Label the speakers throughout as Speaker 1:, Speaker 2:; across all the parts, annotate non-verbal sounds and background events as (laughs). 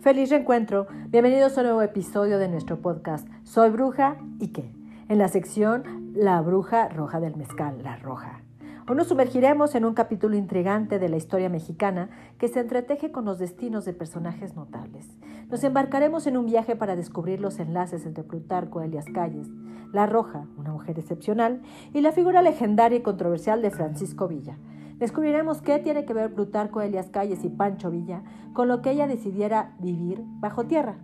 Speaker 1: Feliz reencuentro. Bienvenidos a un nuevo episodio de nuestro podcast. Soy Bruja y qué. En la sección La Bruja Roja del Mezcal, La Roja. Hoy nos sumergiremos en un capítulo intrigante de la historia mexicana que se entreteje con los destinos de personajes notables. Nos embarcaremos en un viaje para descubrir los enlaces entre Plutarco Elias Calles, La Roja, una mujer excepcional, y la figura legendaria y controversial de Francisco Villa Descubriremos qué tiene que ver Plutarco Elias Calles y Pancho Villa con lo que ella decidiera vivir bajo tierra,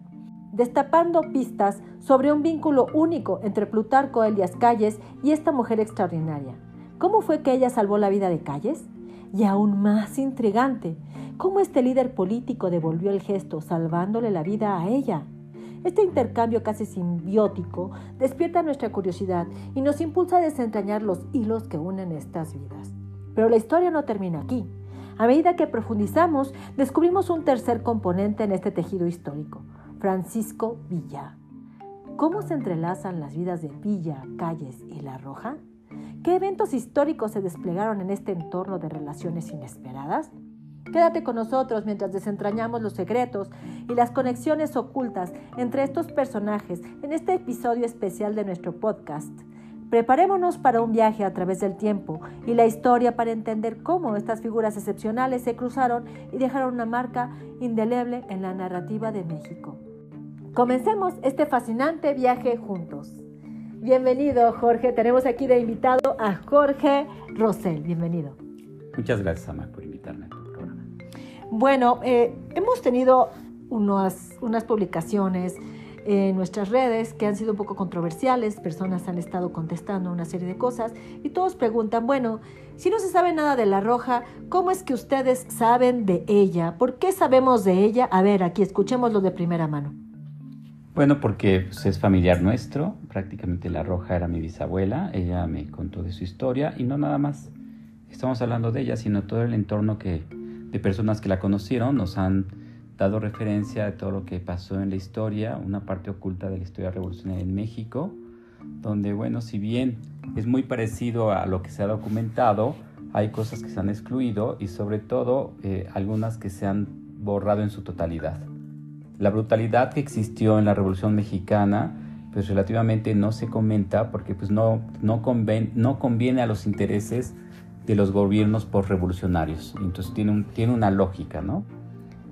Speaker 1: destapando pistas sobre un vínculo único entre Plutarco Elias Calles y esta mujer extraordinaria. ¿Cómo fue que ella salvó la vida de Calles? Y aún más intrigante, ¿cómo este líder político devolvió el gesto salvándole la vida a ella? Este intercambio casi simbiótico despierta nuestra curiosidad y nos impulsa a desentrañar los hilos que unen estas vidas. Pero la historia no termina aquí. A medida que profundizamos, descubrimos un tercer componente en este tejido histórico, Francisco Villa. ¿Cómo se entrelazan las vidas de Villa, Calles y La Roja? ¿Qué eventos históricos se desplegaron en este entorno de relaciones inesperadas? Quédate con nosotros mientras desentrañamos los secretos y las conexiones ocultas entre estos personajes en este episodio especial de nuestro podcast. Preparémonos para un viaje a través del tiempo y la historia para entender cómo estas figuras excepcionales se cruzaron y dejaron una marca indeleble en la narrativa de México. Comencemos este fascinante viaje juntos. Bienvenido, Jorge. Tenemos aquí de invitado a Jorge Rosell. Bienvenido.
Speaker 2: Muchas gracias, Amar, por invitarme a tu programa.
Speaker 1: Bueno, eh, hemos tenido unas, unas publicaciones en nuestras redes que han sido un poco controversiales, personas han estado contestando una serie de cosas y todos preguntan, bueno, si no se sabe nada de la roja, ¿cómo es que ustedes saben de ella? ¿Por qué sabemos de ella? A ver, aquí escuchémoslo de primera mano.
Speaker 2: Bueno, porque pues, es familiar nuestro, prácticamente la roja era mi bisabuela, ella me contó de su historia y no nada más estamos hablando de ella, sino todo el entorno que, de personas que la conocieron nos han dado referencia a todo lo que pasó en la historia, una parte oculta de la historia revolucionaria en México, donde, bueno, si bien es muy parecido a lo que se ha documentado, hay cosas que se han excluido y sobre todo eh, algunas que se han borrado en su totalidad. La brutalidad que existió en la Revolución Mexicana, pues relativamente no se comenta porque pues no, no, no conviene a los intereses de los gobiernos postrevolucionarios. Entonces tiene, un, tiene una lógica, ¿no?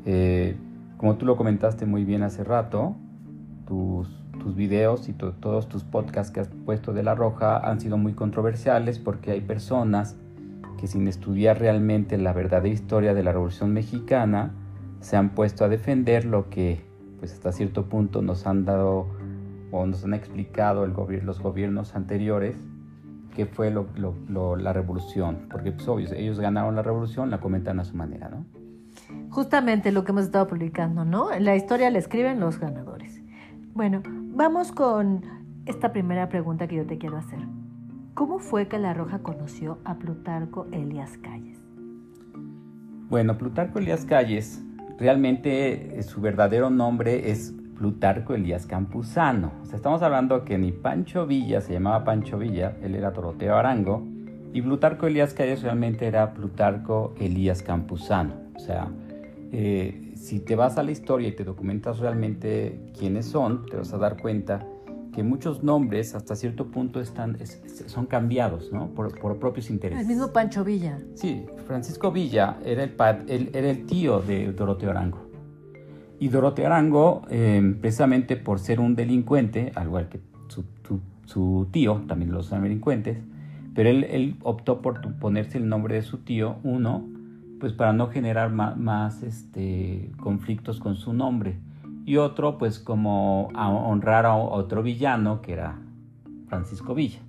Speaker 2: Eh, como tú lo comentaste muy bien hace rato, tus, tus videos y todos tus podcasts que has puesto de La Roja han sido muy controversiales porque hay personas que sin estudiar realmente la verdadera historia de la Revolución Mexicana se han puesto a defender lo que pues hasta cierto punto nos han dado o nos han explicado el los gobiernos anteriores que fue lo, la revolución, porque pues obvio, ellos ganaron la revolución, la comentan a su manera, ¿no?
Speaker 1: Justamente lo que hemos estado publicando, ¿no? La historia la escriben los ganadores. Bueno, vamos con esta primera pregunta que yo te quiero hacer. ¿Cómo fue que La Roja conoció a Plutarco Elias Calles?
Speaker 2: Bueno, Plutarco Elias Calles, realmente eh, su verdadero nombre es Plutarco Elías Campuzano. O sea, estamos hablando que ni Pancho Villa se llamaba Pancho Villa, él era Doroteo Arango, y Plutarco Elías Calles realmente era Plutarco Elías Campuzano. O sea, eh, si te vas a la historia y te documentas realmente quiénes son, te vas a dar cuenta que muchos nombres hasta cierto punto están, son cambiados ¿no? por, por, propios intereses.
Speaker 1: El mismo Pancho Villa.
Speaker 2: Sí, Francisco Villa era el, era el tío de Doroteo Arango. Y Doroteo Arango, eh, precisamente por ser un delincuente, al igual que su, su, tío, también los delincuentes, pero él, él optó por ponerse el nombre de su tío, uno, pues para no generar más, este, conflictos con su nombre. Y otro, pues como a honrar a otro villano, que era Francisco Villa.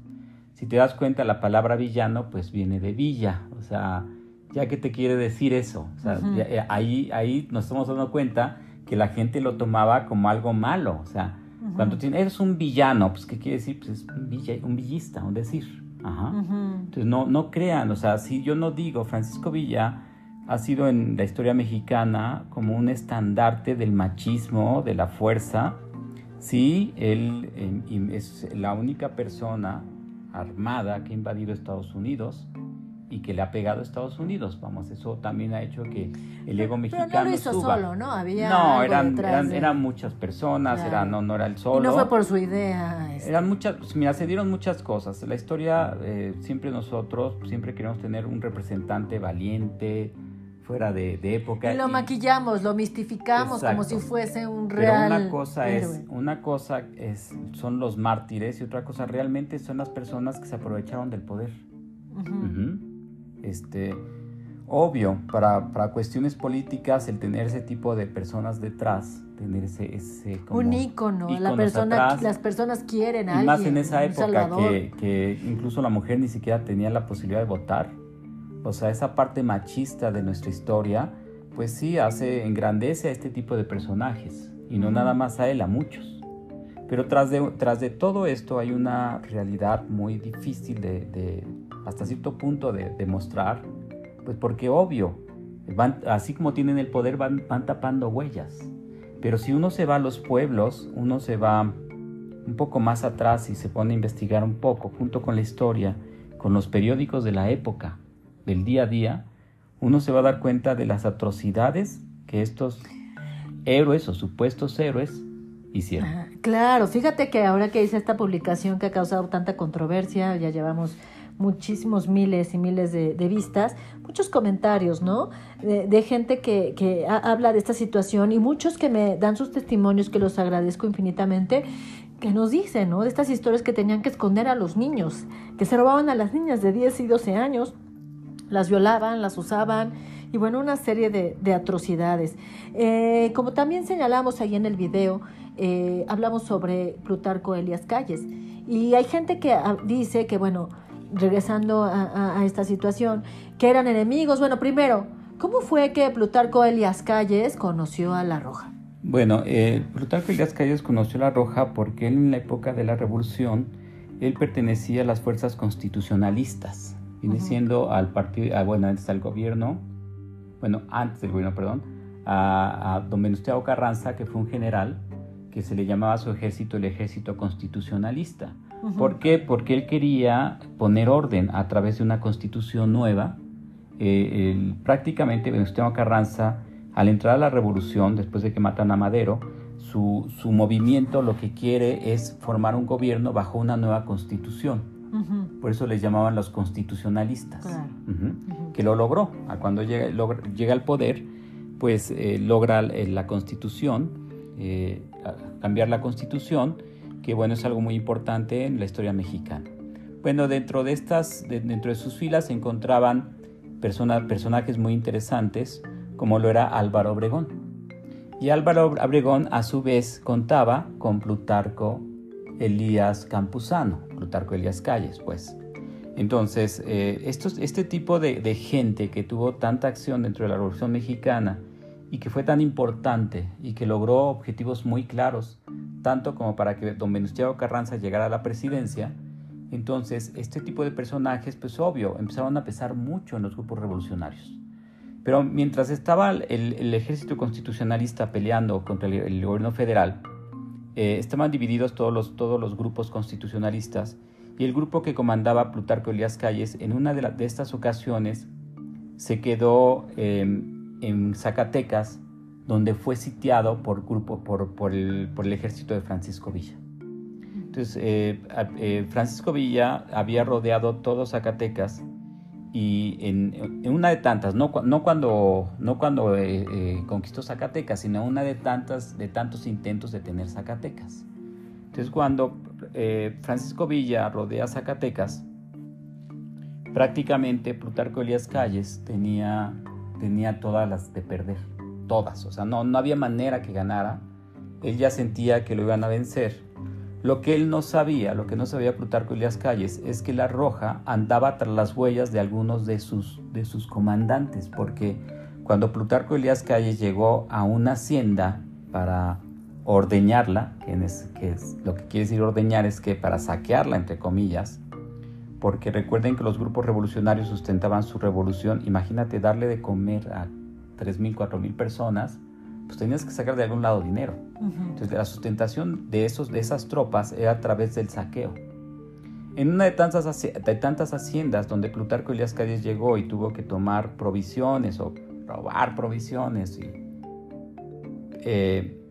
Speaker 2: Si te das cuenta, la palabra villano, pues viene de villa, o sea, ya que te quiere decir eso, o sea, eh, ahí, ahí nos estamos dando cuenta que la gente lo tomaba como algo malo, o sea, cuando tienes, eres un villano, pues ¿qué quiere decir? Pues es un, villa, un villista, un decir. Ajá. Entonces no, no crean, o sea, si yo no digo Francisco Villa, ha sido en la historia mexicana como un estandarte del machismo, de la fuerza. Sí, él es la única persona armada que ha invadido Estados Unidos y que le ha pegado a Estados Unidos. Vamos, eso también ha hecho que el ego mexicano
Speaker 1: Pero no lo hizo
Speaker 2: suba.
Speaker 1: solo, ¿no? Había
Speaker 2: no, eran, eran,
Speaker 1: de-
Speaker 2: eran muchas personas,
Speaker 1: Claro.
Speaker 2: era, no, no era el
Speaker 1: Y
Speaker 2: solo.
Speaker 1: no fue por su idea. este.
Speaker 2: Eran muchas, pues, mira, se dieron muchas cosas. La historia, eh, siempre nosotros, siempre queremos tener un representante valiente, fuera de, de época.
Speaker 1: Y lo
Speaker 2: y-
Speaker 1: maquillamos, lo mistificamos como si fuese un
Speaker 2: Pero
Speaker 1: real
Speaker 2: una cosa
Speaker 1: héroe.
Speaker 2: es, una cosa es, son los mártires y otra cosa realmente son las personas que se aprovecharon del poder. Este, obvio, para, para cuestiones políticas, el tener ese tipo de personas detrás, tener ese, ese como
Speaker 1: un ícono, la persona,
Speaker 2: atrás.
Speaker 1: las personas quieren a
Speaker 2: y
Speaker 1: alguien.
Speaker 2: más en esa época que, que incluso la mujer ni siquiera tenía la posibilidad de votar. O sea, esa parte machista de nuestra historia, pues sí, hace, engrandece a este tipo de personajes. Y no nada más a él, a muchos. Pero tras de, tras de todo esto hay una realidad muy difícil de, de- hasta cierto punto de demostrar, pues porque obvio, así como tienen el poder, van, van tapando huellas. Pero si uno se va a los pueblos, uno se va un poco más atrás y se pone a investigar un poco, junto con la historia, con los periódicos de la época, del día a día, uno se va a dar cuenta de las atrocidades que estos héroes o supuestos héroes hicieron.
Speaker 1: Ajá, Claro, fíjate que ahora que hice esta publicación que ha causado tanta controversia, ya llevamos muchísimos miles y miles de, vistas, muchos comentarios, ¿no? De, gente que, que ha- habla de esta situación y muchos que me dan sus testimonios, que los agradezco infinitamente, que nos dicen, ¿no? De estas historias que tenían que esconder a los niños, que se robaban a las niñas de 10 y 12 años, las violaban, las usaban y bueno, una serie de, de atrocidades. Eh, como también señalamos ahí en el video, eh, hablamos sobre Plutarco Elias Calles y hay gente que ah, dice que bueno, regresando a, a- a esta situación, que eran enemigos. Bueno, primero, ¿cómo fue que Plutarco Elias Calles conoció a La Roja?
Speaker 2: Bueno, eh, Plutarco Elías Calles conoció la Roja porque él en la época de la Revolución, él pertenecía a las fuerzas constitucionalistas, viene siendo al partido, ah, bueno, antes al gobierno, bueno, antes del gobierno, perdón, a, a don Venustiano Carranza, que fue un general, que se le llamaba a su ejército el ejército constitucionalista.
Speaker 1: Ujú.
Speaker 2: ¿Por qué? Porque él quería poner orden a través de una constitución nueva. Eh, el- prácticamente Venustiano Carranza, al entrar a la revolución, después de que matan a Madero, su, su movimiento lo que quiere es formar un gobierno bajo una nueva constitución. Por eso les llamaban los constitucionalistas.
Speaker 1: Claro.
Speaker 2: Que lo logró. A Cuando llega, logra- llega al poder, pues eh, logra eh, la constitución, eh, cambiar la constitución, que bueno, es algo muy importante en la historia mexicana. Bueno, dentro de estas, de- dentro de sus filas se encontraban persona- personajes muy interesantes, como lo era Álvaro Obregón. Y Álvaro Obregón a su vez contaba con Plutarco Elías Campuzano, Plutarco Elías Calles, pues. Entonces, eh, este tipo de, gente que tuvo tanta acción dentro de la Revolución Mexicana y que fue tan importante y que logró objetivos muy claros, tanto como para que don Venustiano Carranza llegara a la presidencia, entonces este tipo de personajes, pues obvio, empezaron a pesar mucho en los grupos revolucionarios. Pero mientras estaba el, ejército constitucionalista peleando contra el gobierno federal, eh, estaban divididos todos los, todos los grupos constitucionalistas y el grupo que comandaba Plutarco Elías Calles en una de, la- de estas ocasiones se quedó eh, en Zacatecas, donde fue sitiado por, grupo, por, por, el, por el ejército de Francisco Villa. Entonces, eh, eh, Francisco Villa había rodeado todo Zacatecas y en, en una de tantas, no, no cuando, no cuando eh, eh, conquistó Zacatecas, sino una de tantas, de tantos intentos de tener Zacatecas. Entonces, cuando eh, Francisco Villa rodea Zacatecas, prácticamente Plutarco Elías Calles tenía, tenía todas las de perder, todas, o sea, no, no había manera que ganara, él ya sentía que lo iban a vencer. Lo que él no sabía, lo que no sabía Plutarco Elías Calles, es que la Roja andaba tras las huellas de algunos de sus, de sus comandantes, porque cuando Plutarco Elías Calles llegó a una hacienda para ordeñarla, que es- lo que quiere decir ordeñar es que para saquearla, entre comillas, porque recuerden que los grupos revolucionarios sustentaban su revolución, imagínate darle de comer a 3.000, 4.000 personas, pues tenías que sacar de algún lado dinero.
Speaker 1: Ujú.
Speaker 2: Entonces la sustentación de, esos, de esas tropas era a través del saqueo. En una de tantas, de tantas haciendas donde Plutarco Elías Calles llegó y tuvo que tomar provisiones o robar provisiones y eh,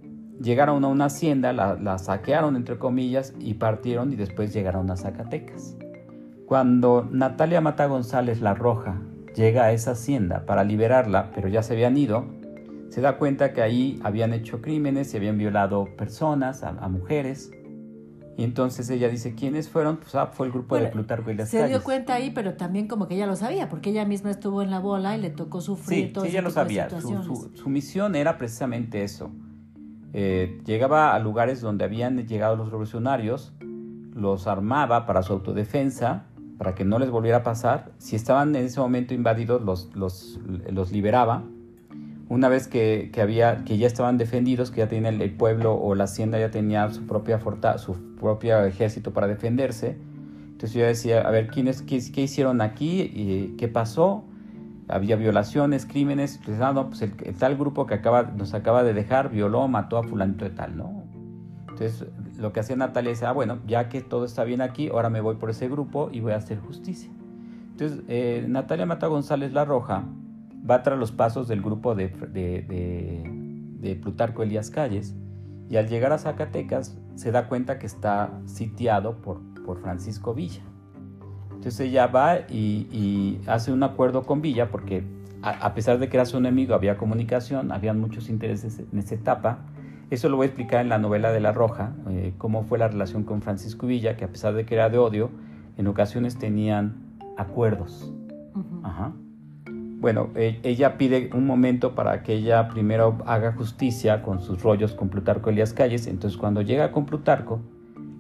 Speaker 2: llegaron a una hacienda, la, saquearon entre comillas y partieron y después llegaron a Zacatecas. Cuando Natalia Mata González La Roja llega a esa hacienda para liberarla, pero ya se habían ido, se da cuenta que ahí habían hecho crímenes y habían violado personas, a, mujeres. Y entonces ella dice, ¿quiénes fueron? Pues ah, fue el grupo de Plutarco y las
Speaker 1: Se dio cuenta ahí, pero también como que ella lo sabía, porque ella misma estuvo en la bola y le tocó sufrir
Speaker 2: sí, sí, ella lo sabía. Su, su, misión era precisamente eso. Eh, llegaba a lugares donde habían llegado los revolucionarios, los armaba para su autodefensa, para que no les volviera a pasar. Si estaban en ese momento invadidos, los, los, los liberaba una vez que, había, que ya estaban defendidos, que ya tenía el, pueblo o la hacienda ya tenía su propia su propio ejército para defenderse, entonces yo decía, a ver, ¿quiénes, qué, hicieron aquí? ¿Y ¿Qué pasó? Había violaciones, crímenes, entonces, ah, no, pues el, tal grupo que acaba, nos acaba de dejar violó, mató a fulanito de tal, ¿no? Entonces lo que hacía Natalia es, ah, bueno, ya que todo está bien aquí, ahora me voy por ese grupo y voy a hacer justicia. Entonces eh, Natalia Mata González La Roja, va tras los pasos del grupo de, de, Plutarco Elías Calles y al llegar a Zacatecas se da cuenta que está sitiado por, por Francisco Villa. Entonces ella va y, hace un acuerdo con Villa porque a, pesar de que era su enemigo había comunicación, habían muchos intereses en esa etapa. Eso lo voy a explicar en la novela de La Roja, eh, cómo fue la relación con Francisco Villa, que a pesar de que era de odio, en ocasiones tenían acuerdos. Ajá. Bueno, e, ella pide un momento para que ella primero haga justicia con sus rollos con Plutarco Elías Calles. Entonces, cuando llega con Plutarco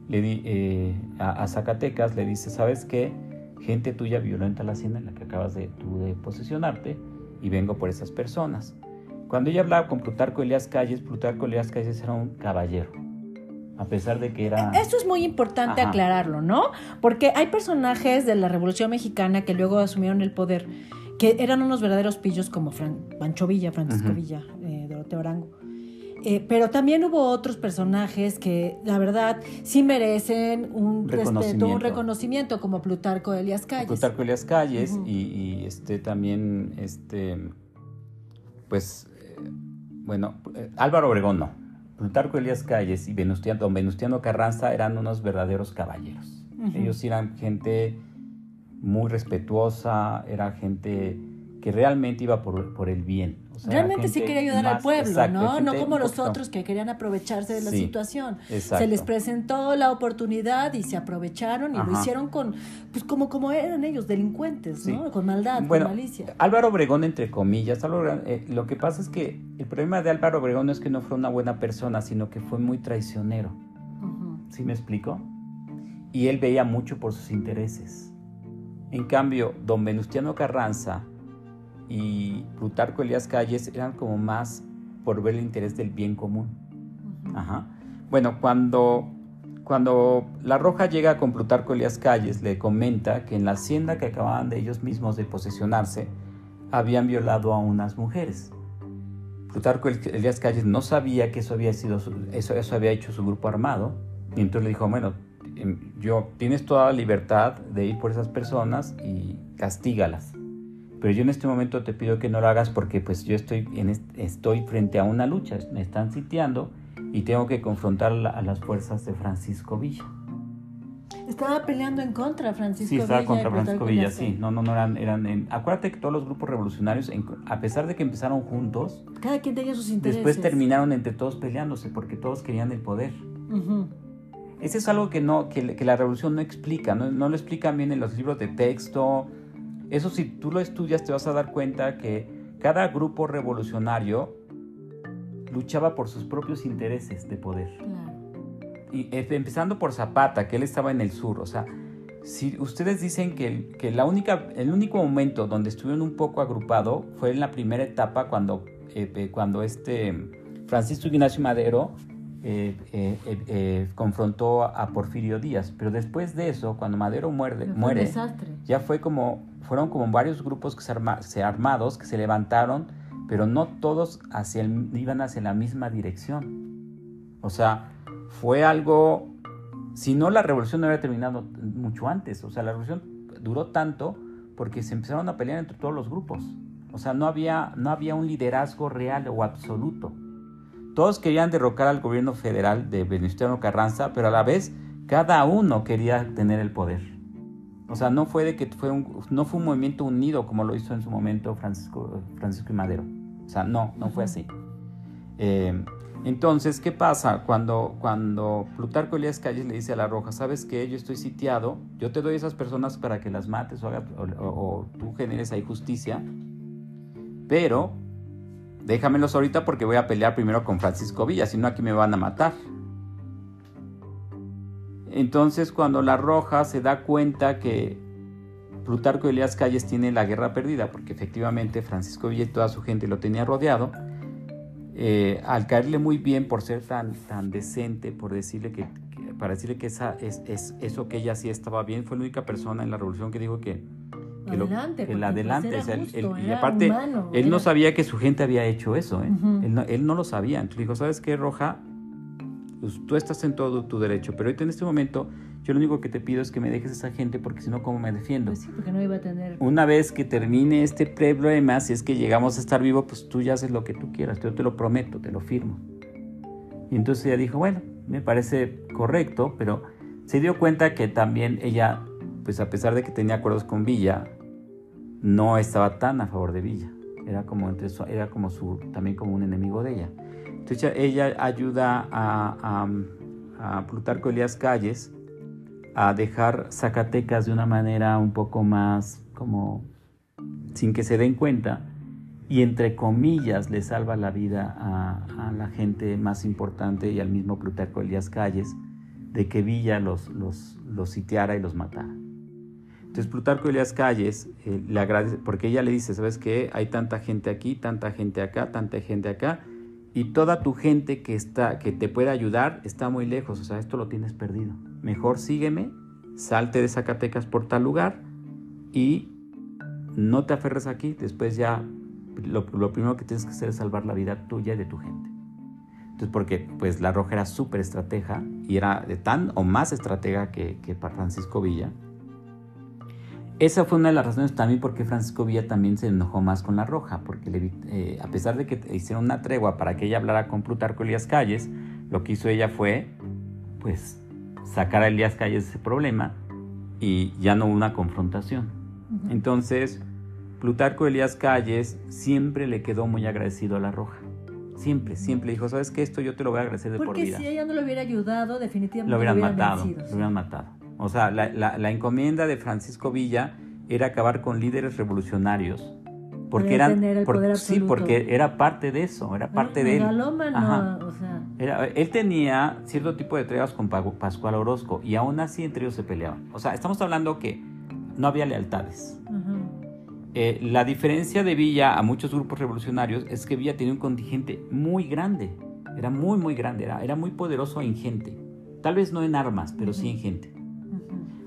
Speaker 2: le di, eh, a, Zacatecas, le dice: ¿Sabes qué? Gente tuya violenta la hacienda en la que acabas de, tú de posesionarte y vengo por esas personas. Cuando ella hablaba con Plutarco Elías Calles, Plutarco Elías Calles era un caballero. A pesar de que era...
Speaker 1: Eso es muy importante aclararlo, ¿no? Porque hay personajes de la Revolución Mexicana que luego asumieron el poder que eran unos verdaderos pillos como Fran, Pancho Villa, Francisco Villa, eh, Doroteo Arango. Eh, pero también hubo otros personajes que, la verdad, sí merecen un respeto, un reconocimiento, como Plutarco Elias Calles.
Speaker 2: Plutarco Elias Calles y, este también, este, pues, eh, bueno, eh, Álvaro Obregón no. Plutarco Elias Calles y Venustiano, don Venustiano Carranza eran unos verdaderos caballeros. Ellos eran gente muy respetuosa, era gente que realmente iba por, por el bien.
Speaker 1: realmente sí quería ayudar al pueblo, ¿no? No como los otros que querían aprovecharse de la situación. Se les presentó la oportunidad y se aprovecharon y lo hicieron con, pues como, como eran ellos, delincuentes, ¿no? Con maldad, con malicia.
Speaker 2: Álvaro Obregón, entre comillas, eh, lo que pasa es que el problema de Álvaro Obregón no es que no fue una buena persona, sino que fue muy traicionero. ¿Sí me explico? Y él veía mucho por sus intereses. En cambio, don Venustiano Carranza y Plutarco Elías Calles eran como más por ver el interés del bien común. Bueno, cuando, cuando La Roja llega con Plutarco Elías Calles, le comenta que en la hacienda que acababan de ellos mismos de posesionarse, habían violado a unas mujeres. Plutarco Elías Calles no sabía que eso había sido eso, eso había hecho su grupo armado, y entonces le dijo, bueno, yo, tienes toda la libertad de ir por esas personas y castígalas. Pero yo en este momento te pido que no lo hagas porque pues yo estoy, en estoy frente a una lucha, me están sitiando y tengo que confrontar a las fuerzas de Francisco Villa.
Speaker 1: Estaba peleando en contra Francisco Villa.
Speaker 2: Sí, estaba contra Francisco Villa, sí. No, no, no eran, eran acuérdate que todos los grupos revolucionarios, a pesar de que empezaron juntos,
Speaker 1: cada quien tenía sus intereses.
Speaker 2: Después terminaron entre todos peleándose porque todos querían el poder. Ese es algo que, no, que, la revolución no explica, no, lo explican bien en los libros de texto. Eso si tú lo estudias te vas a dar cuenta que cada grupo revolucionario luchaba por sus propios intereses de poder. Y empezando por Zapata, que él estaba en el sur, o sea, si ustedes dicen que, que la única, el único momento donde estuvieron un poco agrupado fue en la primera etapa cuando, eh, cuando este Francisco Ignacio Madero eh, eh, eh, confrontó a Porfirio Díaz. Pero después de eso, cuando Madero muerde, muere, ya fue como, fueron como varios grupos que se, armados que se levantaron, pero no todos hacia iban hacia la misma dirección. O sea, fue algo Si no, la revolución no habría terminado mucho antes. O sea, la revolución duró tanto porque se empezaron a pelear entre todos los grupos. O sea, no había, no había un liderazgo real o absoluto. Todos querían derrocar al gobierno federal de Venustiano Carranza, pero a la vez cada uno quería tener el poder. O sea, no fue de que fue un, no fue un movimiento unido como lo hizo en su momento Francisco, Francisco y Madero. O sea, no, no fue así. Eh, entonces, ¿qué pasa cuando, cuando Plutarco Elías Calles le dice a la Roja, sabes que yo estoy sitiado, yo te doy esas personas para que las mates o, o tú generes ahí justicia, pero déjamelos ahorita porque voy a pelear primero con Francisco Villa, si no aquí me van a matar. Entonces cuando la Roja se da cuenta que Plutarco Elías Calles tiene la guerra perdida, porque efectivamente Francisco Villa y toda su gente lo tenía rodeado, eh, al caerle muy bien por ser tan, tan decente, por decirle que, para decirle que esa, es, es, eso que ella sí estaba bien, fue la única persona en la revolución que dijo que,
Speaker 1: adelante,
Speaker 2: el adelante. y aparte, él no sabía que su gente había hecho eso, ¿eh? él, no, lo sabía. Entonces dijo, ¿sabes qué, Roja? Pues, tú estás en todo tu derecho, pero ahorita en este momento yo lo único que te pido es que me dejes esa gente porque si no, ¿cómo me defiendo?
Speaker 1: Pues sí, porque no iba a tener...
Speaker 2: Una vez que termine este problema, si es que llegamos a estar vivo, pues tú ya haces lo que tú quieras, yo te lo prometo, te lo firmo. Y entonces ella dijo, bueno, me parece correcto, pero se dio cuenta que también ella, pues a pesar de que tenía acuerdos con Villa, no estaba tan a favor de Villa. Era como, era como su, también como un enemigo de ella. Entonces ella ayuda a, a, Plutarco Elías Calles a dejar Zacatecas de una manera un poco más como sin que se den cuenta y entre comillas le salva la vida a, la gente más importante y al mismo Plutarco Elías Calles de que Villa los, los, los sitiara y los matara. Entonces Plutarco Elías Calles eh, le agradece, porque ella le dice, ¿sabes qué? Hay tanta gente aquí, tanta gente acá, tanta gente acá, y toda tu gente que, está, que te puede ayudar está muy lejos, o sea, esto lo tienes perdido. Mejor sígueme, salte de Zacatecas por tal lugar y no te aferres aquí, después ya lo, primero que tienes que hacer es salvar la vida tuya y de tu gente. Entonces, porque pues la Roja era súper estratega y era de tan o más estratega que, que Francisco Villa, esa fue una de las razones también por qué Francisco Villa también se enojó más con la Roja, porque eh, a pesar de que hicieron una tregua para que ella hablara con Plutarco Elías Calles, lo que hizo ella fue, pues, sacar a Elías Calles de ese problema y ya no hubo una confrontación. Entonces, Plutarco Elías Calles siempre le quedó muy agradecido a la Roja. Siempre, siempre dijo, ¿sabes qué? Esto yo te lo voy a agradecer de por vida.
Speaker 1: Porque si ella no lo hubiera ayudado, definitivamente
Speaker 2: lo hubieran,
Speaker 1: matado.
Speaker 2: Lo hubieran matado. O sea, la, encomienda de Francisco Villa era acabar con líderes revolucionarios. Porque eran, sí, porque era parte de eso, era parte de él.
Speaker 1: o sea.
Speaker 2: él tenía cierto tipo de tregas con Pascual Orozco y aún así entre ellos se peleaban. O sea, estamos hablando que no había lealtades. Eh, la diferencia de Villa a muchos grupos revolucionarios es que Villa tenía un contingente muy grande, era muy, muy grande, era, era muy poderoso en gente. Tal vez no en armas, pero sí en gente.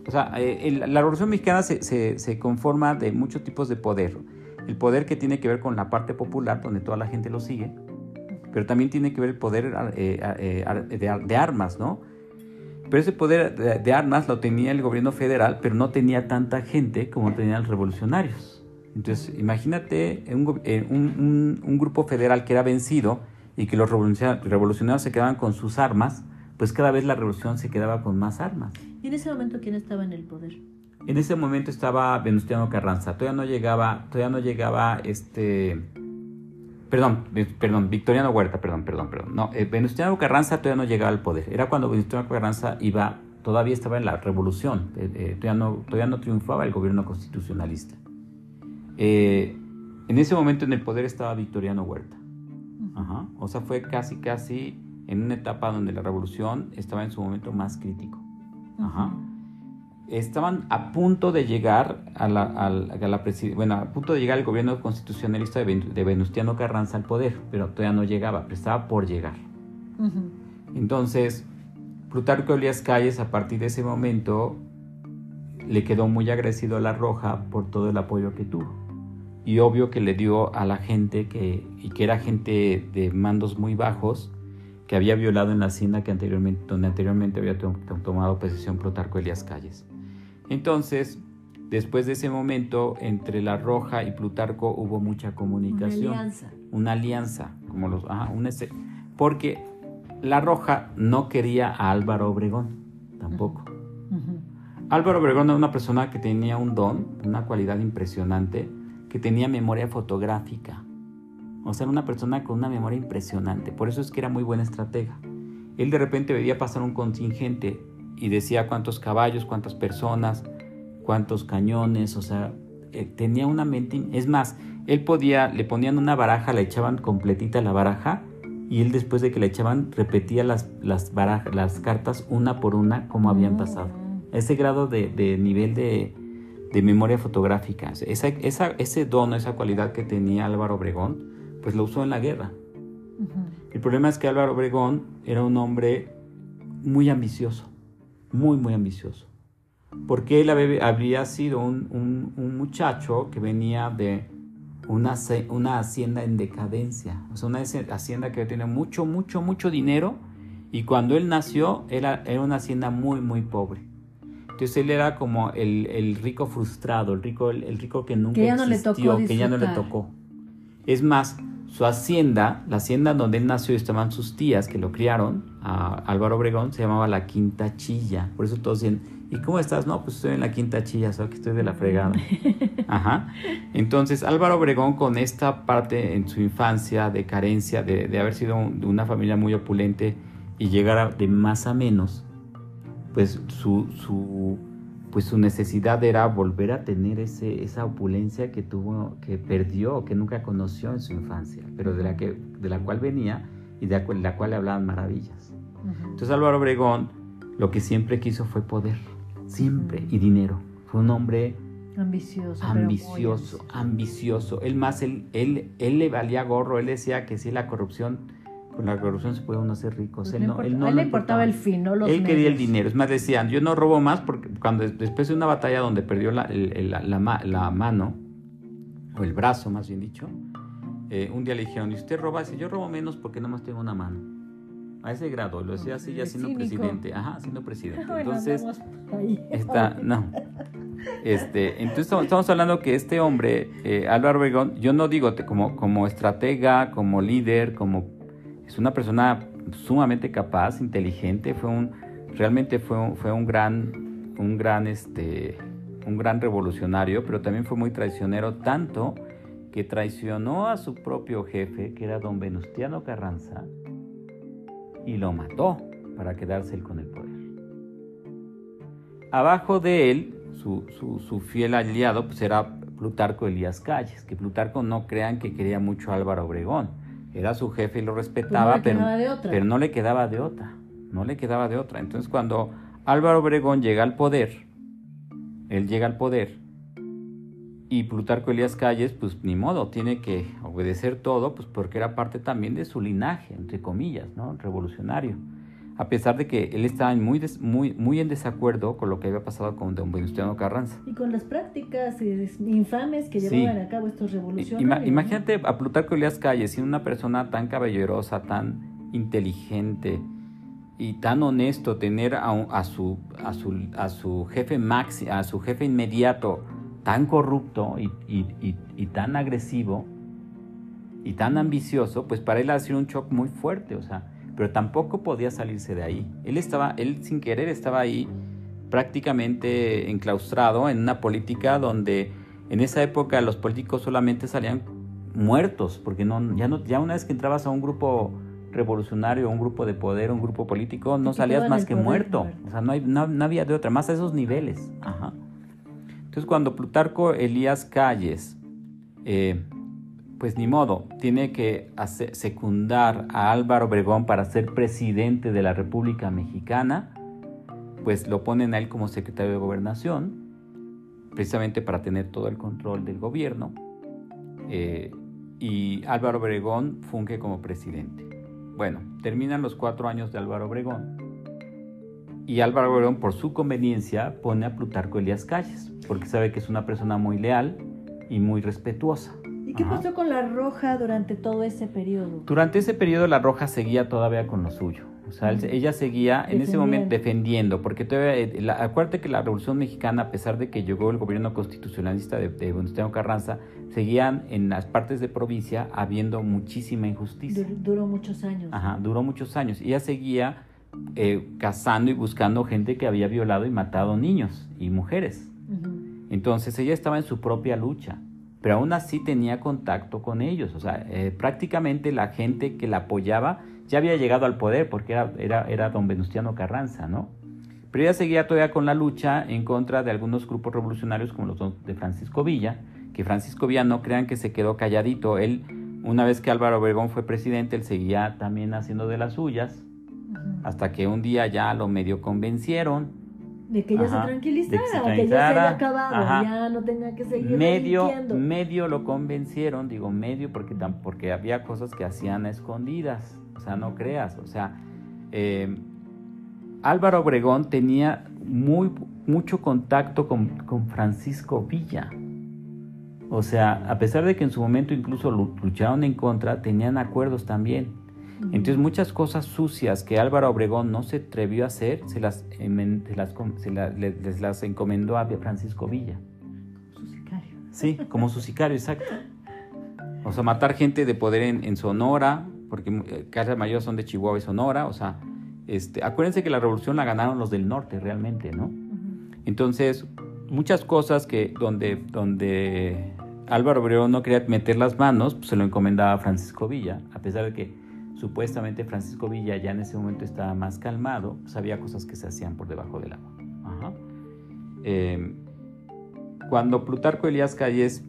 Speaker 2: O sea, eh, la Revolución Mexicana se, conforma de muchos tipos de poder. El poder que tiene que ver con la parte popular, donde toda la gente lo sigue, pero también tiene que ver el poder eh, eh, de, armas, ¿no? Pero ese poder de, armas lo tenía el gobierno federal, pero no tenía tanta gente como tenían los revolucionarios. Entonces, imagínate un, un grupo federal que era vencido y que los revolucionarios se quedaban con sus armas, pues cada vez la revolución se quedaba con más armas.
Speaker 1: ¿Y en ese momento quién estaba en el poder?
Speaker 2: En ese momento estaba Venustiano Carranza. Todavía no llegaba, todavía no llegaba este perdón, perdón, Victoriano Huerta, perdón, perdón, perdón. No, eh, Venustiano Carranza todavía no llegaba al poder. Era cuando Venustiano Carranza iba, todavía estaba en la revolución. Eh, eh, todavía, no, todavía no triunfaba el gobierno constitucionalista. en ese momento en el poder estaba Victoriano Huerta. Ajá. O sea, fue casi, casi en una etapa donde la revolución estaba en su momento más crítico. Estaban a punto de llegar a la, a bueno, a punto de llegar el gobierno constitucionalista de, Venustiano Carranza al poder, pero todavía no llegaba, pero estaba por llegar. Entonces, Plutarco Elías Calles a partir de ese momento le quedó muy agradecido a La Roja por todo el apoyo que tuvo. Y obvio que le dio a la gente que, y que era gente de mandos muy bajos, que había violado en la hacienda que anteriormente, donde anteriormente había tomado posesión Plutarco Elías Calles. Entonces, después de ese momento, entre La Roja y Plutarco hubo mucha comunicación.
Speaker 1: Una alianza.
Speaker 2: Una alianza, como los, ajá, un ese, porque La Roja no quería a Álvaro Obregón, tampoco. Álvaro Obregón era una persona que tenía un don, una cualidad impresionante, que tenía memoria fotográfica. O sea, era una persona con una memoria impresionante. Por eso es que era muy buena estratega. Él de repente veía pasar un contingente y decía cuántos caballos, cuántas personas, cuántos cañones, o sea, eh, tenía una mente... Es más, él podía, le ponían una baraja, le echaban completita la baraja y él después de que le echaban repetía las, las, las cartas una por una como habían mm. pasado. Ese grado de, de nivel de, de, memoria fotográfica, esa, esa, ese don, esa cualidad que tenía Álvaro Obregón, pues lo usó en la guerra. El problema es que Álvaro Obregón era un hombre muy ambicioso, muy, muy ambicioso. Porque él había sido un, muchacho que venía de una, una, hacienda en decadencia, o sea, una hacienda que tenía mucho, mucho, mucho dinero y cuando él nació era, era una hacienda muy, muy pobre. Entonces él era como el, rico frustrado, el rico, el, rico que nunca
Speaker 1: que existió,
Speaker 2: que ya no le tocó. Es más, su hacienda, la hacienda donde él nació y estaban sus tías que lo criaron, a Álvaro Obregón, se llamaba la Quinta Chilla. Por eso todos dicen, ¿y cómo estás? No, pues estoy en la Quinta Chilla, solo que estoy de la fregada. (laughs) Ajá. Entonces Álvaro Obregón con esta parte en su infancia de carencia, de, haber sido de una familia muy opulente y llegar de más a menos, pues su, su pues su necesidad era volver a tener ese, esa opulencia que tuvo, que perdió, que nunca conoció en su infancia, pero de la, que, de la cual venía y de la, cual le hablaban maravillas. Entonces Álvaro Obregón lo que siempre quiso fue poder, siempre, y dinero. Fue un hombre
Speaker 1: ambicioso.
Speaker 2: Ambicioso, ambicioso. Él más, él, él, él le valía gorro, él decía que si la corrupción con la corrupción se puede uno hacer rico.
Speaker 1: Pues él, no, él, no, le importaba el fin, no los
Speaker 2: Él quería el dinero. Es más, decían, yo no robo más porque cuando después de una batalla donde perdió la, la, mano, o el brazo más bien dicho, eh, un día le dijeron, ¿y usted roba? Dice, yo robo menos porque nada más tengo una mano. A ese grado, lo decía así ya siendo presidente. Ajá, siendo presidente. (laughs) Entonces, está, no. Este, entonces estamos hablando que este hombre, eh, Álvaro Obregón, yo no digo como, como estratega, como líder, como es una persona sumamente capaz, inteligente, fue un, realmente fue un, fue un gran, un gran, este, un gran revolucionario, pero también fue muy traicionero, tanto que traicionó a su propio jefe, que era don Venustiano Carranza, y lo mató para quedarse él con el poder. Abajo de él, su, su, su fiel aliado, pues era Plutarco Elías Calles, que Plutarco no crean que quería mucho a Álvaro Obregón era su jefe y lo respetaba, pero, pero, no le quedaba de otra, no le quedaba de otra. Entonces cuando Álvaro Obregón llega al poder, él llega al poder y Plutarco Elías Calles, pues ni modo, tiene que obedecer todo, pues porque era parte también de su linaje, entre comillas, ¿no? Revolucionario a pesar de que él estaba muy, muy, muy en desacuerdo con lo que había pasado con don Venustiano Carranza.
Speaker 1: Y con las prácticas infames que llevaban a cabo estos revolucionarios.
Speaker 2: imagínate a Plutarco Elías Calles, siendo una persona tan caballerosa, tan inteligente y tan honesto, tener a, a, su, a, su, a su jefe maxi, a su jefe inmediato tan corrupto y, y, y, tan agresivo y tan ambicioso, pues para él ha sido un shock muy fuerte, o sea, pero tampoco podía salirse de ahí. Él estaba, él sin querer estaba ahí prácticamente enclaustrado en una política donde en esa época los políticos solamente salían muertos, porque no, ya, no, ya una vez que entrabas a un grupo revolucionario, un grupo de poder, un grupo político, no salías más que muerto. O sea, no, hay, no, había de otra, más a esos niveles. Entonces cuando Plutarco Elías Calles eh, pues ni modo, tiene que secundar a Álvaro Obregón para ser presidente de la República Mexicana, pues lo ponen a él como secretario de gobernación, precisamente para tener todo el control del gobierno, eh, y Álvaro Obregón funge como presidente. Bueno, terminan los cuatro años de Álvaro Obregón, y Álvaro Obregón, por su conveniencia, pone a Plutarco Elías Calles, porque sabe que es una persona muy leal y muy respetuosa.
Speaker 1: Qué
Speaker 2: Ajá.
Speaker 1: pasó con la roja durante todo ese periodo?
Speaker 2: Durante ese periodo la Roja seguía todavía con lo suyo. O sea, ella seguía en ese momento defendiendo, porque todavía, eh, la- acuérdate que la Revolución Mexicana, a pesar de que llegó el gobierno constitucionalista de, de Venustiano Carranza, seguían en las partes de provincia habiendo muchísima injusticia.
Speaker 1: Dur- duró muchos años.
Speaker 2: Ajá, duró muchos años. Ella seguía eh, cazando y buscando gente que había violado y matado niños y mujeres. Entonces ella estaba en su propia lucha, pero aún así tenía contacto con ellos. O sea, eh, prácticamente la gente que la apoyaba ya había llegado al poder porque era, era, era don Venustiano Carranza, ¿no? Pero ella seguía todavía con la lucha en contra de algunos grupos revolucionarios como los de Francisco Villa, que Francisco Villa no crean que se quedó calladito. Él, una vez que Álvaro Obregón fue presidente, él seguía también haciendo de las suyas, hasta que un día ya lo medio convencieron
Speaker 1: De que ella
Speaker 2: Ajá,
Speaker 1: se tranquilizara,
Speaker 2: que se
Speaker 1: que, ya se haya acabado,
Speaker 2: ajá.
Speaker 1: ya no tenga que seguir
Speaker 2: medio, medio lo convencieron, digo medio porque, porque había cosas que hacían a escondidas, o sea, no creas, o sea, eh, Álvaro Obregón tenía muy, mucho contacto con, con Francisco Villa, o sea, a pesar de que en su momento incluso lu- lucharon en contra, tenían acuerdos también. Entonces muchas cosas sucias que Álvaro Obregón no se atrevió a hacer, se las, se las, com- se la- le- les las encomendó a Francisco Villa.
Speaker 1: Su sicario.
Speaker 2: Sí, como su sicario, exacto. O sea, matar gente de poder en, en Sonora, porque eh, casas mayores son de Chihuahua y Sonora, o sea, este, acuérdense que la revolución la ganaron los del norte realmente, ¿no? Entonces, muchas cosas que donde, donde Álvaro Obregón no quería meter las manos, pues se lo encomendaba a Francisco Villa, a pesar de que supuestamente Francisco Villa ya en ese momento estaba más calmado, pues había cosas que se hacían por debajo del agua. Ajá. Eh, cuando Plutarco Elías Calles,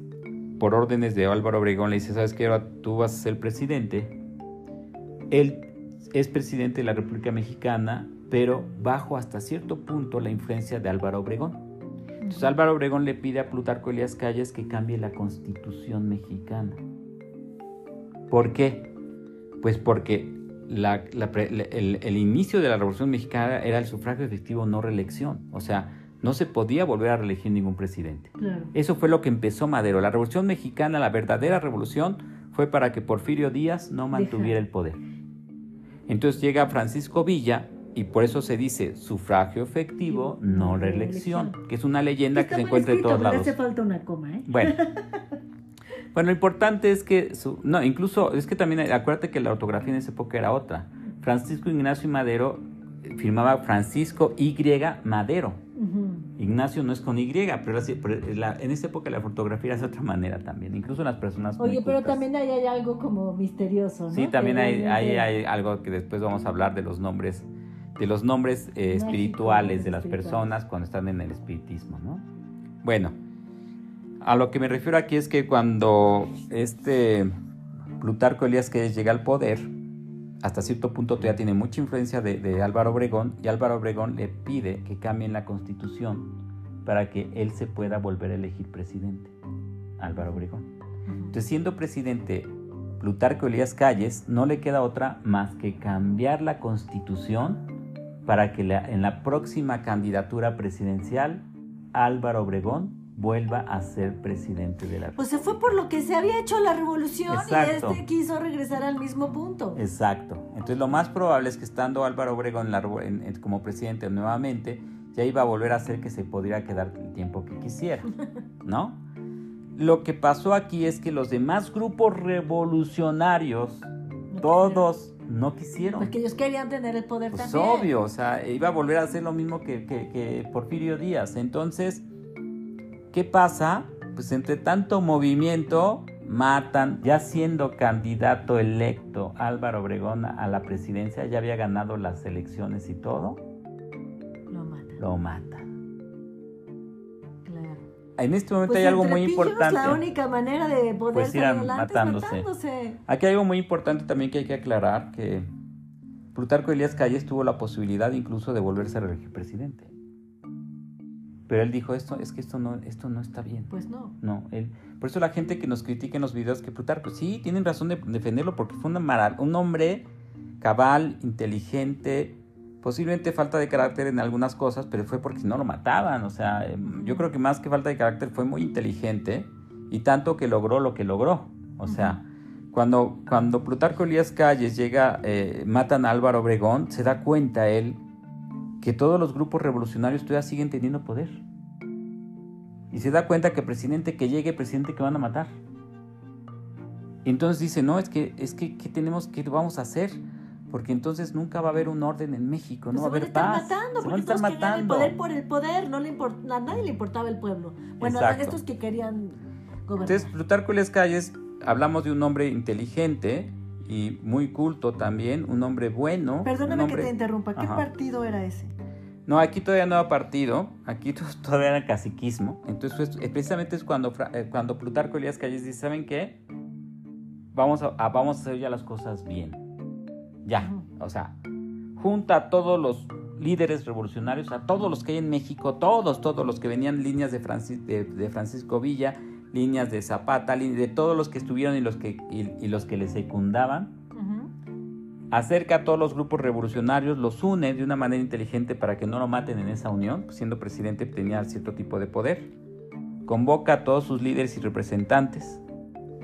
Speaker 2: por órdenes de Álvaro Obregón, le dice, ¿sabes qué? Ahora tú vas a ser presidente. Él es presidente de la República Mexicana, pero bajo hasta cierto punto la influencia de Álvaro Obregón. Entonces Álvaro Obregón le pide a Plutarco Elías Calles que cambie la constitución mexicana. ¿Por qué? Pues porque la- la pre- el, el inicio de la Revolución Mexicana era el sufragio efectivo no reelección. O sea, no se podía volver a reelegir ningún presidente.
Speaker 1: Claro.
Speaker 2: Eso fue lo que empezó Madero. La Revolución Mexicana, la verdadera revolución, fue para que Porfirio Díaz no mantuviera el poder. Entonces llega Francisco Villa y por eso se dice sufragio efectivo, no reelección, que es una leyenda que se encuentra en todos lados.
Speaker 1: hace falta una coma, ¿eh?
Speaker 2: Bueno. (laughs) Bueno, lo importante es que, su- no, incluso, es que también, acuérdate que la ortografía en esa época era otra. Francisco Ignacio Madero eh, firmaba Francisco Y Madero. Ignacio no es con Y, pero, así- pero la- en esa época la fotografía era de otra manera también, incluso las personas
Speaker 1: Oye, pero
Speaker 2: cultas.
Speaker 1: también ahí hay algo como misterioso, ¿no?
Speaker 2: Sí, también hay, hay, algo que después vamos a hablar de los nombres, de los nombres eh, espirituales de las personas cuando están en el espiritismo, ¿no? Bueno, a lo que me refiero aquí es que cuando este Plutarco Elías que llega al poder, hasta cierto punto todavía tiene mucha influencia de, de Álvaro Obregón y Álvaro Obregón le pide que cambien la constitución para que él se pueda volver a elegir presidente. Álvaro Obregón. Entonces, siendo presidente Plutarco Elías Calles, no le queda otra más que cambiar la constitución para que la- en la próxima candidatura presidencial Álvaro Obregón vuelva a ser presidente de la
Speaker 1: Pues se fue por lo que se había hecho la revolución
Speaker 2: Exacto.
Speaker 1: y este quiso regresar al mismo punto.
Speaker 2: Exacto. Entonces lo más probable es que estando Álvaro Obregón en en- en- como presidente nuevamente, ya iba a volver a hacer que se pudiera quedar el tiempo que quisiera, (laughs) ¿no? Lo que pasó aquí es que los demás grupos revolucionarios,
Speaker 1: No
Speaker 2: todos no quisieron.
Speaker 1: Porque ellos querían tener el poder
Speaker 2: Pues
Speaker 1: también.
Speaker 2: obvio, o sea, iba a volver a hacer lo mismo que, que- que Porfirio Díaz. Entonces, ¿qué pasa? Pues entre tanto movimiento, matan, ya siendo candidato electo Álvaro Obregón a la presidencia, ya había ganado las elecciones y todo,
Speaker 1: Lo matan.
Speaker 2: lo matan.
Speaker 1: Claro.
Speaker 2: En este momento
Speaker 1: Pues
Speaker 2: hay algo muy importante.
Speaker 1: La única manera de poder
Speaker 2: Pues irán
Speaker 1: adelante
Speaker 2: matándose.
Speaker 1: es matándose.
Speaker 2: Aquí hay algo muy importante también que hay que aclarar, que Plutarco Elías Calles tuvo la posibilidad incluso de volverse a reelegir presidente. Pero él dijo, esto, es que esto no, esto no está bien.
Speaker 1: Pues no.
Speaker 2: No, él, por eso la gente que nos critica en los videos que Plutarco, sí, tienen razón de defenderlo porque fue una un hombre cabal, inteligente, posiblemente falta de carácter en algunas cosas, pero fue porque si no lo mataban. O sea, em, yo creo que más que falta de carácter fue muy inteligente y tanto que logró lo que logró. O sea, cuando, cuando Plutarco Elías Calles llega, eh, matan a Álvaro Obregón, se da cuenta él que todos los grupos revolucionarios todavía siguen teniendo poder. Y se da cuenta que presidente que llegue, presidente que van a matar. Y entonces dice, no, es que, es que, ¿qué tenemos, qué vamos a hacer? Porque entonces nunca va a haber un orden en México, no
Speaker 1: Pues
Speaker 2: va a haber paz.
Speaker 1: matando,
Speaker 2: se van a
Speaker 1: porque
Speaker 2: estar
Speaker 1: todos querían el
Speaker 2: matando.
Speaker 1: poder por el poder, no le import- a nadie le importaba el pueblo. Bueno,
Speaker 2: Exacto.
Speaker 1: estos que querían gobernar.
Speaker 2: Entonces, Plutarco Elías Calles, hablamos de un hombre inteligente y muy culto también, un hombre bueno.
Speaker 1: Perdóname
Speaker 2: un
Speaker 1: que
Speaker 2: hombre-
Speaker 1: te interrumpa, ¿qué
Speaker 2: Ajá.
Speaker 1: partido era ese?
Speaker 2: No, aquí todavía no ha partido, aquí to- (laughs) todavía era caciquismo. Entonces, pues, eh, precisamente es cuando, eh, cuando Plutarco Elías Calles dice, ¿saben qué? Vamos a, a- vamos a hacer ya las cosas bien. Ya, o sea, junta a todos los líderes revolucionarios, a todos los que hay en México, todos, todos los que venían líneas de, Francis- de, de Francisco Villa, líneas de Zapata, de todos los que estuvieron y los que, y- y los que le secundaban, acerca a todos los grupos revolucionarios, los une de una manera inteligente para que no lo maten en esa unión, pues, siendo presidente tenía cierto tipo de poder. Convoca a todos sus líderes y representantes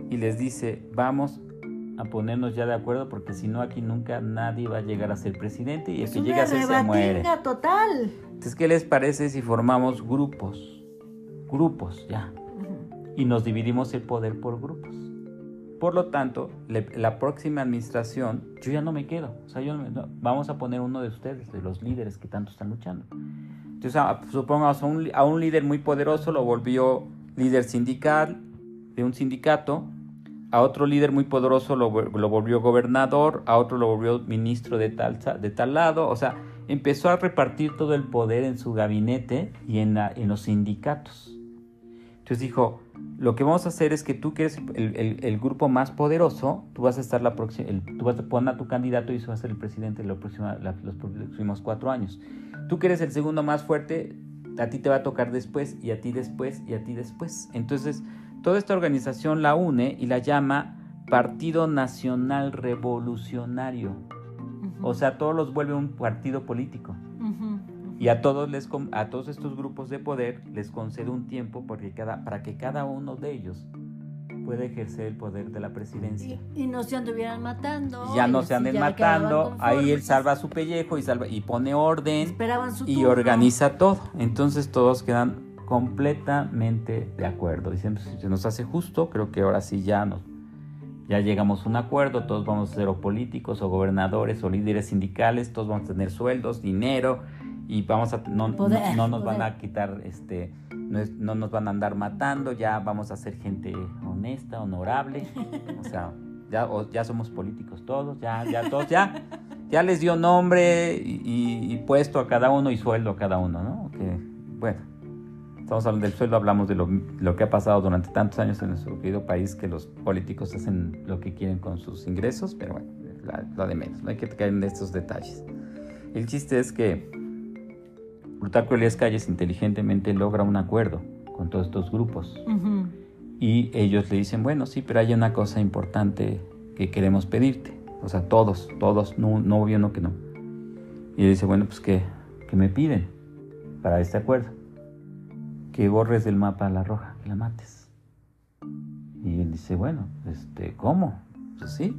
Speaker 2: y les dice, vamos a ponernos ya de acuerdo porque si no aquí nunca nadie va a llegar a ser presidente y el que llega a ser se muere.
Speaker 1: total.
Speaker 2: Entonces, ¿qué les parece si formamos grupos? Grupos, ya. Y nos dividimos el poder por grupos. Por lo tanto, le- la próxima administración, yo ya no me quedo. O sea, yo no vamos a poner uno de ustedes, de los líderes que tanto están luchando. Entonces, a- supongamos a un, a un líder muy poderoso lo volvió líder sindical de un sindicato, a otro líder muy poderoso lo, lo volvió gobernador, a otro lo volvió ministro de tal, de tal lado. O sea, empezó a repartir todo el poder en su gabinete y en, la- en los sindicatos. Entonces dijo, lo que vamos a hacer es que tú que eres el, el- el grupo más poderoso, tú vas a estar la próxima, tú vas a poner a tu candidato y eso va a ser el presidente de la próxima- la- los próximos cuatro años. Tú que eres el segundo más fuerte, a ti te va a tocar después y a ti después y a ti después. Entonces, toda esta organización la une y la llama Partido Nacional Revolucionario. O sea, todos los vuelve un partido político.
Speaker 1: Ujú.
Speaker 2: Y a todos, les, a todos estos grupos de poder les concede un tiempo porque cada, para que cada uno de ellos pueda ejercer el poder de la presidencia.
Speaker 1: Y, y no se anduvieran matando.
Speaker 2: ya no se anden matando, ahí él salva su pellejo y, salva, y pone orden
Speaker 1: Esperaban su
Speaker 2: y organiza todo. Entonces todos quedan completamente de acuerdo. Dicen, pues, se nos hace justo, creo que ahora sí ya nos ya llegamos a un acuerdo, todos vamos a ser o políticos o gobernadores o líderes sindicales, todos vamos a tener sueldos, dinero y vamos a no, no-
Speaker 1: Poder,
Speaker 2: no nos van
Speaker 1: poder.
Speaker 2: a quitar este no, es- no nos van a andar matando, ya vamos a ser gente honesta, honorable, o sea, ya ya somos políticos todos, ya ya todos ya ya les dio nombre y, y- y puesto a cada uno y sueldo a cada uno, ¿no? Que bueno, Estamos hablando del sueldo, hablamos de lo, lo que ha pasado durante tantos años en nuestro querido país, que los políticos hacen lo que quieren con sus ingresos, pero bueno, la- lo de menos, no hay que caer en estos detalles. El chiste es que Plutarco Elías Calles inteligentemente logra un acuerdo con todos estos grupos y ellos le dicen, bueno, sí, pero hay una cosa importante que queremos pedirte. O sea, todos, todos, no, no hubo uno que no. Y él dice, bueno, pues ¿qué, qué me piden para este acuerdo? Que borres del mapa a la roja, que la mates. Y él dice, bueno, este, ¿cómo? Pues sí.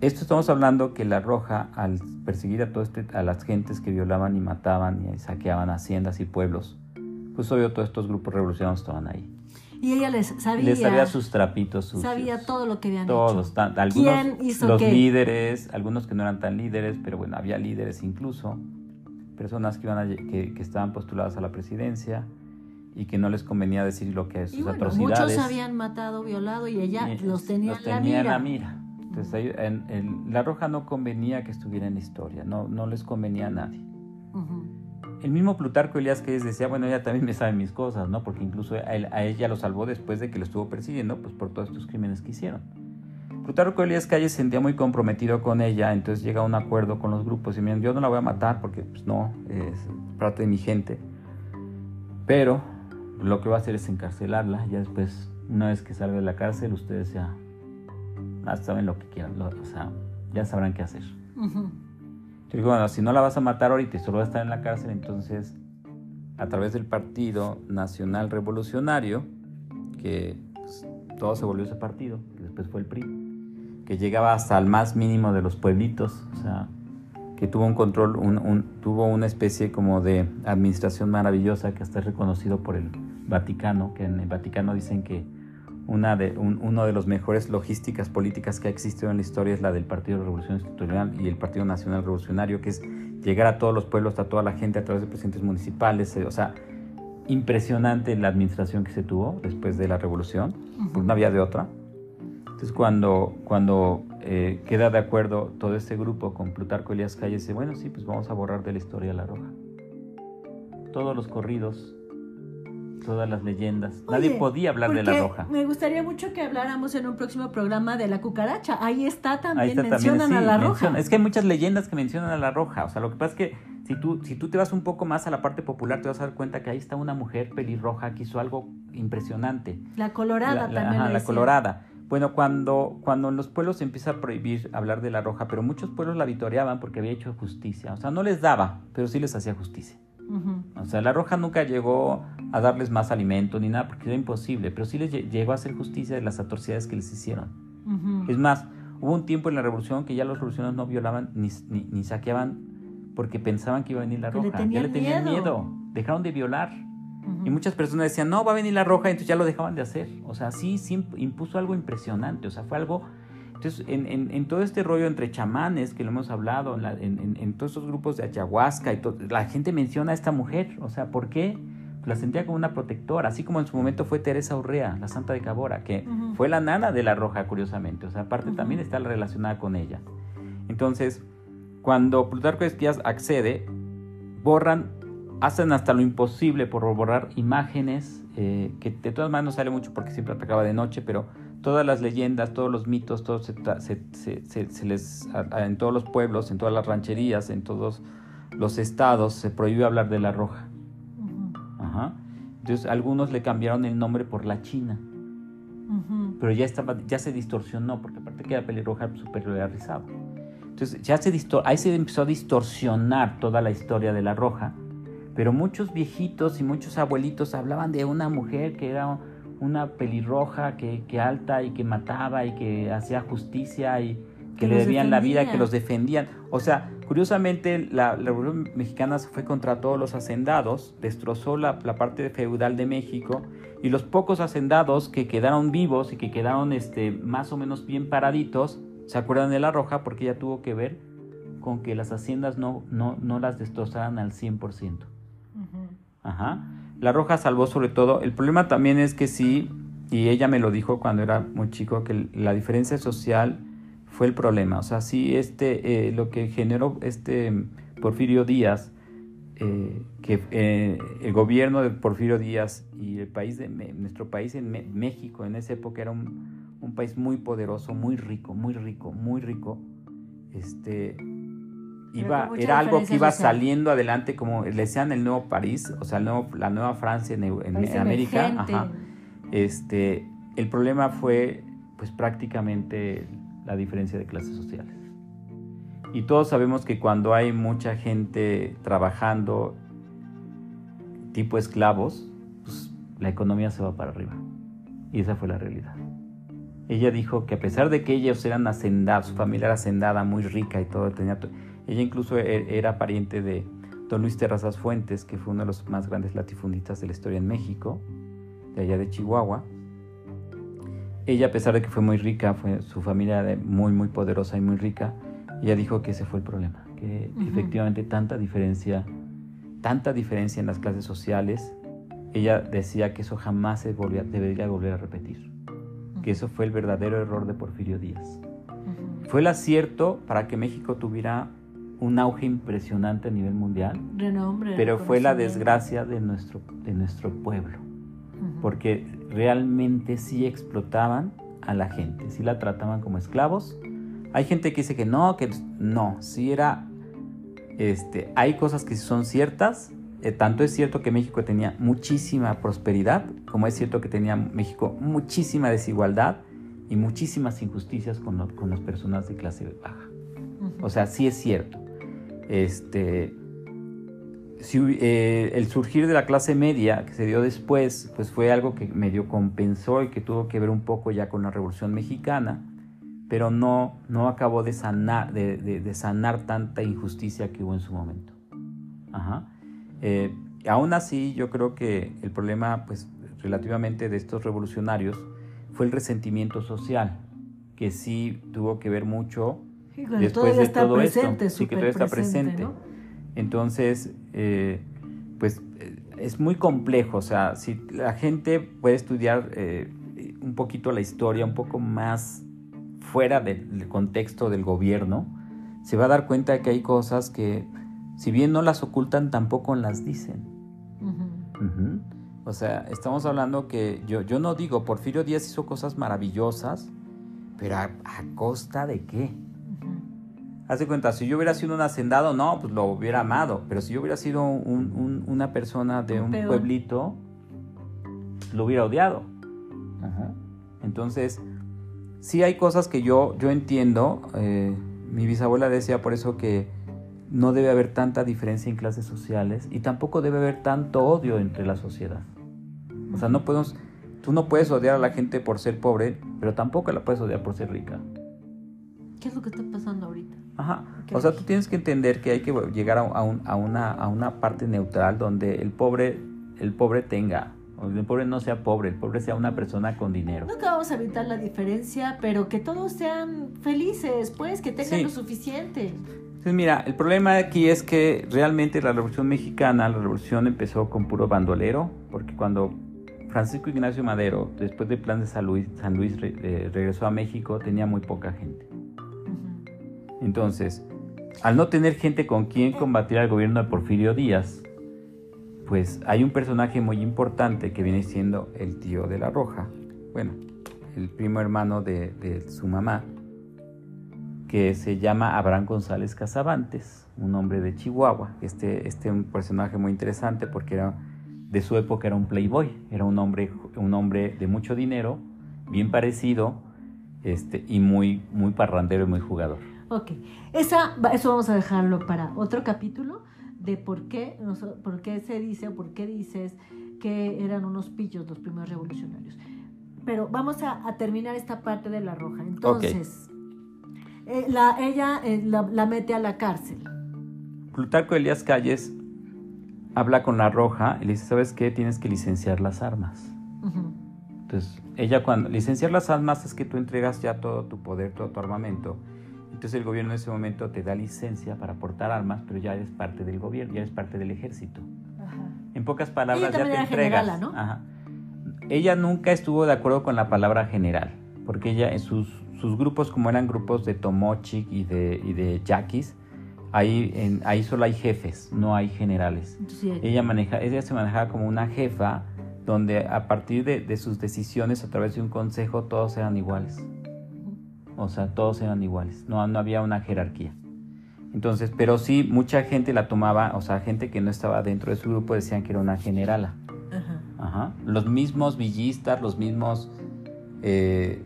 Speaker 2: Esto estamos hablando que la roja, al perseguir a, todo este, a las gentes que violaban y mataban y saqueaban haciendas y pueblos, pues obvio todos estos grupos revolucionarios estaban ahí.
Speaker 1: Y ella les sabía.
Speaker 2: Les sabía sus trapitos sucios.
Speaker 1: sabía todo lo que habían
Speaker 2: Todos,
Speaker 1: hecho.
Speaker 2: tan- algunos
Speaker 1: ¿Quién hizo
Speaker 2: los
Speaker 1: qué?
Speaker 2: líderes, algunos que no eran tan líderes, pero bueno, había líderes incluso, personas que iban a que, que estaban postuladas a la presidencia y que no les convenía decir lo que es
Speaker 1: Y
Speaker 2: sus
Speaker 1: bueno,
Speaker 2: atrocidades.
Speaker 1: muchos habían matado, violado y ella
Speaker 2: Y
Speaker 1: los tenía,
Speaker 2: los
Speaker 1: en la
Speaker 2: tenía en
Speaker 1: mira.
Speaker 2: la mira. Entonces, en- en- la roja no convenía que estuviera en la historia, no, no les convenía a nadie. El mismo Plutarco Elías que decía, bueno, ella también me sabe mis cosas, ¿no? Porque incluso a, él- a ella lo salvó después de que lo estuvo persiguiendo, pues por todos estos crímenes que hicieron. Plutarco Elías Calles se sentía muy comprometido con ella, entonces llega a un acuerdo con los grupos y miren, yo no la voy a matar porque, pues no, es parte de mi gente, pero lo que va a hacer es encarcelarla, ya después, una vez que salga de la cárcel, ustedes ya saben lo que quieran, lo- o sea, ya sabrán qué hacer. Yo digo, bueno, si no la vas a matar ahorita y solo va a estar en la cárcel, entonces a través del Partido Nacional Revolucionario, que pues, todo se volvió ese partido, que después fue el PRI, que llegaba hasta el más mínimo de los pueblitos, o sea, que tuvo un control, un, tuvo una especie como de administración maravillosa que hasta es reconocido por el Vaticano, que en el Vaticano dicen que una de, uno de los mejores logísticas políticas que ha existido en la historia es la del Partido de Revolución Institucional y el Partido Nacional Revolucionario, que es llegar a todos los pueblos, a toda la gente a través de presidentes municipales, eh, o sea, impresionante la administración que se tuvo después de la revolución, pues no había de otra. Entonces cuando, cuando eh, queda de acuerdo todo este grupo con Plutarco Elías Calles, dice, bueno, sí, pues vamos a borrar de la historia La Roja. Todos los corridos, todas las leyendas. Nadie podía hablar de la roja.
Speaker 1: Me gustaría mucho que habláramos en un próximo programa de la cucaracha. Ahí está también, mencionan a la roja.
Speaker 2: Es que hay muchas leyendas que mencionan a la roja. O sea, lo que pasa es que si tú, si tú te vas un poco más a la parte popular, te vas a dar cuenta que ahí está una mujer pelirroja que hizo algo impresionante.
Speaker 1: La colorada también.
Speaker 2: Ajá, la colorada. Bueno, cuando, cuando en los pueblos se empieza a prohibir hablar de la roja, pero muchos pueblos la vitoreaban porque había hecho justicia. O sea, no les daba, pero sí les hacía justicia. O sea, la roja nunca llegó a darles más alimento ni nada porque era imposible, pero sí les llegó a hacer justicia de las atrocidades que les hicieron. Es más, hubo un tiempo en la revolución que ya los revolucionarios no violaban ni, ni, saqueaban porque pensaban que iba a venir la roja. ya le tenían miedo. Dejaron de violar. Y muchas personas decían, no, va a venir la roja, entonces ya lo dejaban de hacer. O sea, sí, sí impuso algo impresionante. O sea, fue algo entonces, en, todo este rollo entre chamanes, que lo hemos hablado, en, todos estos grupos de ayahuasca, y la gente menciona a esta mujer. O sea, ¿por qué? La sentía como una protectora, así como en su momento fue Teresa Urrea, la santa de Cabora, que fue la nana de la roja, curiosamente. O sea, aparte también está relacionada con ella. Entonces, cuando Plutarco Esquías accede, borran, hacen hasta lo imposible por borrar imágenes, eh, que de todas maneras no sale mucho porque siempre atacaba de noche, pero todas las leyendas, todos los mitos, todos se, les, en todos los pueblos, en todas las rancherías, en todos los estados, se prohíbe hablar de la roja. Entonces algunos le cambiaron el nombre por la China. Pero ya, estaba, ya se distorsionó, porque aparte que era pelirroja superiorizado. Entonces ya se ahí se empezó a distorsionar toda la historia de la roja. Pero muchos viejitos y muchos abuelitos hablaban de una mujer que era una pelirroja que, que, alta y que mataba y que hacía justicia y que, le debían la vida, que los defendían. O sea, curiosamente la, Revolución Mexicana se fue contra todos los hacendados, destrozó la, la, parte feudal de México y los pocos hacendados que quedaron vivos y que quedaron este, más o menos bien paraditos, se acuerdan de la roja porque ella tuvo que ver con que las haciendas no, no, no las destrozaran al 100%. Ajá. La Roja salvó sobre todo. El problema también es que sí, y ella me lo dijo cuando era muy chico, que la diferencia social fue el problema. O sea, sí, este, eh, lo que generó este Porfirio Díaz, eh, que eh, el gobierno de Porfirio Díaz y el país de nuestro país en México en esa época era un, un, país muy poderoso, muy rico, muy rico, muy rico. Este, era algo que iba saliendo adelante, como le decían el nuevo París, o sea, la nueva Francia en, América. Este, el problema fue, pues prácticamente la diferencia de clases sociales. Y todos sabemos que cuando hay mucha gente trabajando tipo esclavos, pues la economía se va para arriba. Y esa fue la realidad. Ella dijo que a pesar de que ellos eran hacendados, su familia era hacendada, muy rica y todo, tenía ella incluso e, era pariente de don Luis Terrazas Fuentes, que fue uno de los más grandes latifundistas de la historia en México, de allá de Chihuahua. Ella, a pesar de que fue muy rica, fue su familia muy, muy poderosa y muy rica, ella dijo que ese fue el problema, que efectivamente tanta diferencia, tanta diferencia en las clases sociales, ella decía que eso jamás se debería volver a repetir, que eso fue el verdadero error de Porfirio Díaz. Fue el acierto para que México tuviera un auge impresionante a nivel mundial, pero fue la desgracia de nuestro, de nuestro pueblo, porque realmente sí explotaban a la gente, sí la trataban como esclavos. Hay gente que dice que no, que no, sí era, este, hay cosas que son ciertas, eh, tanto es cierto que México tenía muchísima prosperidad, como es cierto que tenía México muchísima desigualdad y muchísimas injusticias con, con las personas de clase baja. O sea, sí es cierto. Este, eh, el surgir de la clase media que se dio después, pues fue algo que medio compensó y que tuvo que ver un poco ya con la Revolución Mexicana, pero no, no acabó de sanar, de, sanar tanta injusticia que hubo en su momento. Ajá. Eh, aún así, yo creo que el problema, pues, relativamente de estos revolucionarios fue el resentimiento social, que sí tuvo que ver mucho después de todo esto. Sí, que todavía está presente. Entonces, eh, pues eh, es muy complejo. O sea, si la gente puede estudiar eh, un poquito la historia, un poco más fuera del, contexto del gobierno, se va a dar cuenta de que hay cosas que, si bien no las ocultan, tampoco las dicen. O sea, estamos hablando que yo, yo no digo, Porfirio Díaz hizo cosas maravillosas, pero a costa de qué? Haz de cuenta, si yo hubiera sido un hacendado, no, pues lo hubiera amado. Pero si yo hubiera sido una persona de un, pueblito, lo hubiera odiado. Entonces, sí hay cosas que yo, yo entiendo. Eh, mi bisabuela decía por eso que no debe haber tanta diferencia en clases sociales y tampoco debe haber tanto odio entre la sociedad. O sea, no podemos, tú no puedes odiar a la gente por ser pobre, pero tampoco la puedes odiar por ser rica.
Speaker 1: ¿Qué es lo que está pasando ahorita?
Speaker 2: Ajá. O sea, tú tienes que entender que hay que llegar a, a, una, a una parte neutral donde el pobre, el pobre tenga, el pobre no sea pobre, el pobre sea una persona con dinero.
Speaker 1: No que vamos a evitar la diferencia, pero que todos sean felices, pues, que tengan lo suficiente.
Speaker 2: Entonces, mira, el problema aquí es que realmente la Revolución Mexicana, la Revolución empezó con puro bandolero, porque cuando Francisco Ignacio Madero, después del plan de San Luis, San Luis eh, regresó a México, tenía muy poca gente. Entonces, al no tener gente con quien combatir al gobierno de Porfirio Díaz, pues hay un personaje muy importante que viene siendo el tío de la Roja, bueno, el primo hermano de, su mamá, que se llama Abraham González Casabantes, un hombre de Chihuahua. Este, este un personaje muy interesante porque era de su época era un playboy, era un hombre, un hombre de mucho dinero, bien parecido, este, y muy, muy parrandero y muy jugador.
Speaker 1: Ok, Esa, eso vamos a dejarlo para otro capítulo de por qué, por qué se dice o por qué dices que eran unos pillos los primeros revolucionarios. Pero vamos a, terminar esta parte de la roja. Entonces, eh, la, ella eh, la, mete a la cárcel.
Speaker 2: Plutarco Elías Calles habla con la roja y le dice, ¿sabes qué? Tienes que licenciar las armas. Entonces, ella cuando licenciar las armas es que tú entregas ya todo tu poder, todo tu armamento entonces el gobierno en ese momento te da licencia para portar armas, pero ya eres parte del gobierno, ya eres parte del ejército. En pocas palabras, ya te entregas. ¿no? Ella nunca estuvo de acuerdo con la palabra general, porque ella en sus, sus grupos, como eran grupos de Tomochic y de, y de Yaquis, ahí, en, ahí solo hay jefes, no hay generales. ella, maneja, ella se manejaba como una jefa donde a partir de, de sus decisiones a través de un consejo todos eran iguales. O sea, todos eran iguales, no, no había una jerarquía. Entonces, pero sí, mucha gente la tomaba, o sea, gente que no estaba dentro de su grupo decían que era una generala. Ajá. Los mismos villistas, los mismos eh,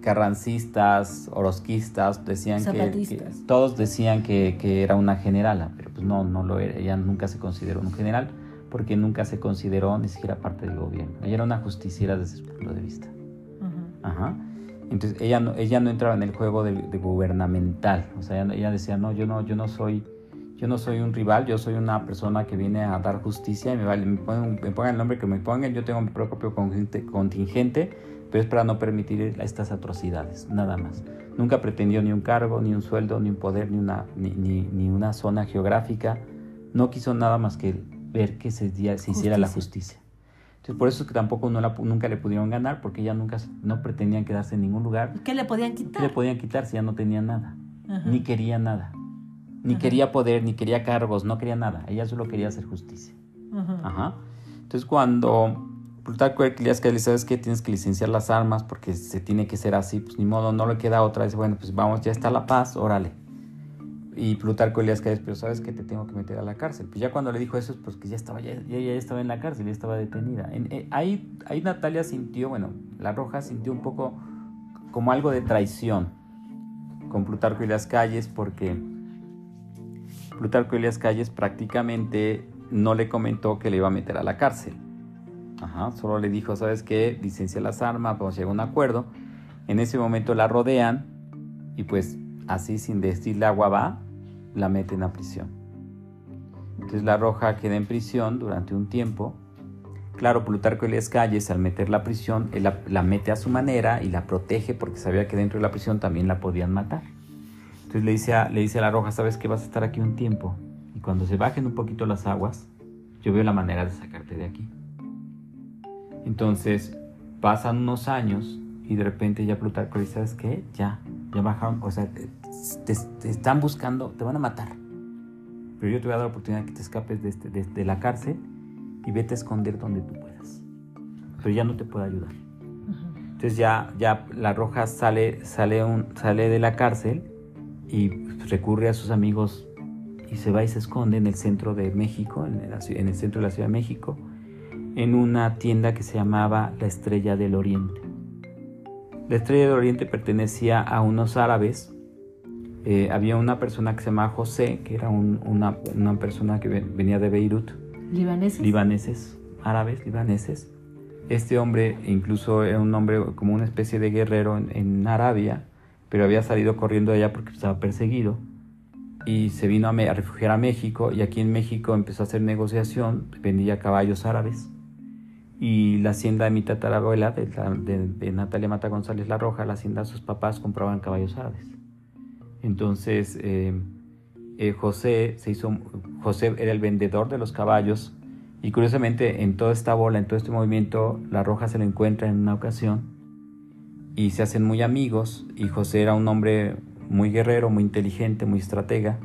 Speaker 2: carrancistas, orosquistas, decían que, todos decían que, que, era una generala, pero pues no, no lo era. Ella nunca se consideró un general porque nunca se consideró ni siquiera parte del gobierno. Ella era una justiciera desde su punto de vista. Ajá. Entonces ella no, ella no entraba en el juego de, gubernamental, o sea, ella, decía, no, yo no, yo no soy, yo no soy un rival, yo soy una persona que viene a dar justicia y me, vale, me, pongan, el nombre que me pongan, yo tengo mi propio contingente, pero es para no permitir estas atrocidades, nada más. Nunca pretendió ni un cargo, ni un sueldo, ni un poder, ni una, ni, ni, una zona geográfica. No quiso nada más que ver que se, se hiciera la justicia. Entonces, por eso es que tampoco no la, nunca le pudieron ganar, porque ya nunca no pretendían quedarse en ningún lugar.
Speaker 1: ¿Qué le podían quitar?
Speaker 2: ¿Qué le podían quitar si ya no tenía nada? Ni quería nada. Ni quería poder, ni quería cargos, no quería nada. Ella solo quería hacer justicia. Ajá. Entonces, cuando Plutarco Herclias que le sabes que tienes que licenciar las armas porque se tiene que ser así, pues ni modo, no le queda otra. vez bueno, pues vamos, ya está la paz, órale. Y Plutarco Elías Calles, pero sabes que te tengo que meter a la cárcel. Pues ya cuando le dijo eso, pues que ya estaba, ya, ya, estaba en la cárcel, ya estaba detenida. Eh, ahí, ahí Natalia sintió, bueno, la Roja sintió un poco como algo de traición con Plutarco y las calles porque Plutarco Elías Calles prácticamente no le comentó que le iba a meter a la cárcel. Ajá, solo le dijo, ¿sabes qué? Licencia las armas, vamos a llegar a un acuerdo. En ese momento la rodean y pues así sin decirle agua va, la meten a prisión. Entonces la Roja queda en prisión durante un tiempo. Claro, Plutarco Elías Calles al meterla a prisión, la, la, mete a su manera y la protege porque sabía que dentro de la prisión también la podían matar. Entonces le dice a, le dice a la Roja, sabes que vas a estar aquí un tiempo y cuando se bajen un poquito las aguas, yo veo la manera de sacarte de aquí. Entonces pasan unos años y de repente ya Plutarco dice, ¿sabes qué? Ya, ya bajaron, o sea, te, te, están buscando, te van a matar. Pero yo te voy a dar la oportunidad de que te escapes de, este, de, de, la cárcel y vete a esconder donde tú puedas. Pero ya no te puedo ayudar. Entonces ya, ya la Roja sale, sale, un, sale de la cárcel y recurre a sus amigos y se va y se esconde en el centro de México, en el, en el centro de la Ciudad de México, en una tienda que se llamaba La Estrella del Oriente. La Estrella del Oriente pertenecía a unos árabes. Eh, había una persona que se llamaba José, que era un, una, una, persona que venía de Beirut.
Speaker 1: ¿Libaneses?
Speaker 2: Libaneses, árabes, libaneses. Este hombre incluso era un hombre como una especie de guerrero en, en Arabia, pero había salido corriendo de allá porque estaba perseguido y se vino a, a, refugiar a México y aquí en México empezó a hacer negociación, vendía caballos árabes y la hacienda de mi tatarabuela, de, Natalia Mata González La Roja, la hacienda de sus papás compraban caballos árabes. Entonces eh, eh, José se hizo, José era el vendedor de los caballos y curiosamente en toda esta bola, en todo este movimiento, La Roja se lo encuentra en una ocasión y se hacen muy amigos y José era un hombre muy guerrero, muy inteligente, muy estratega.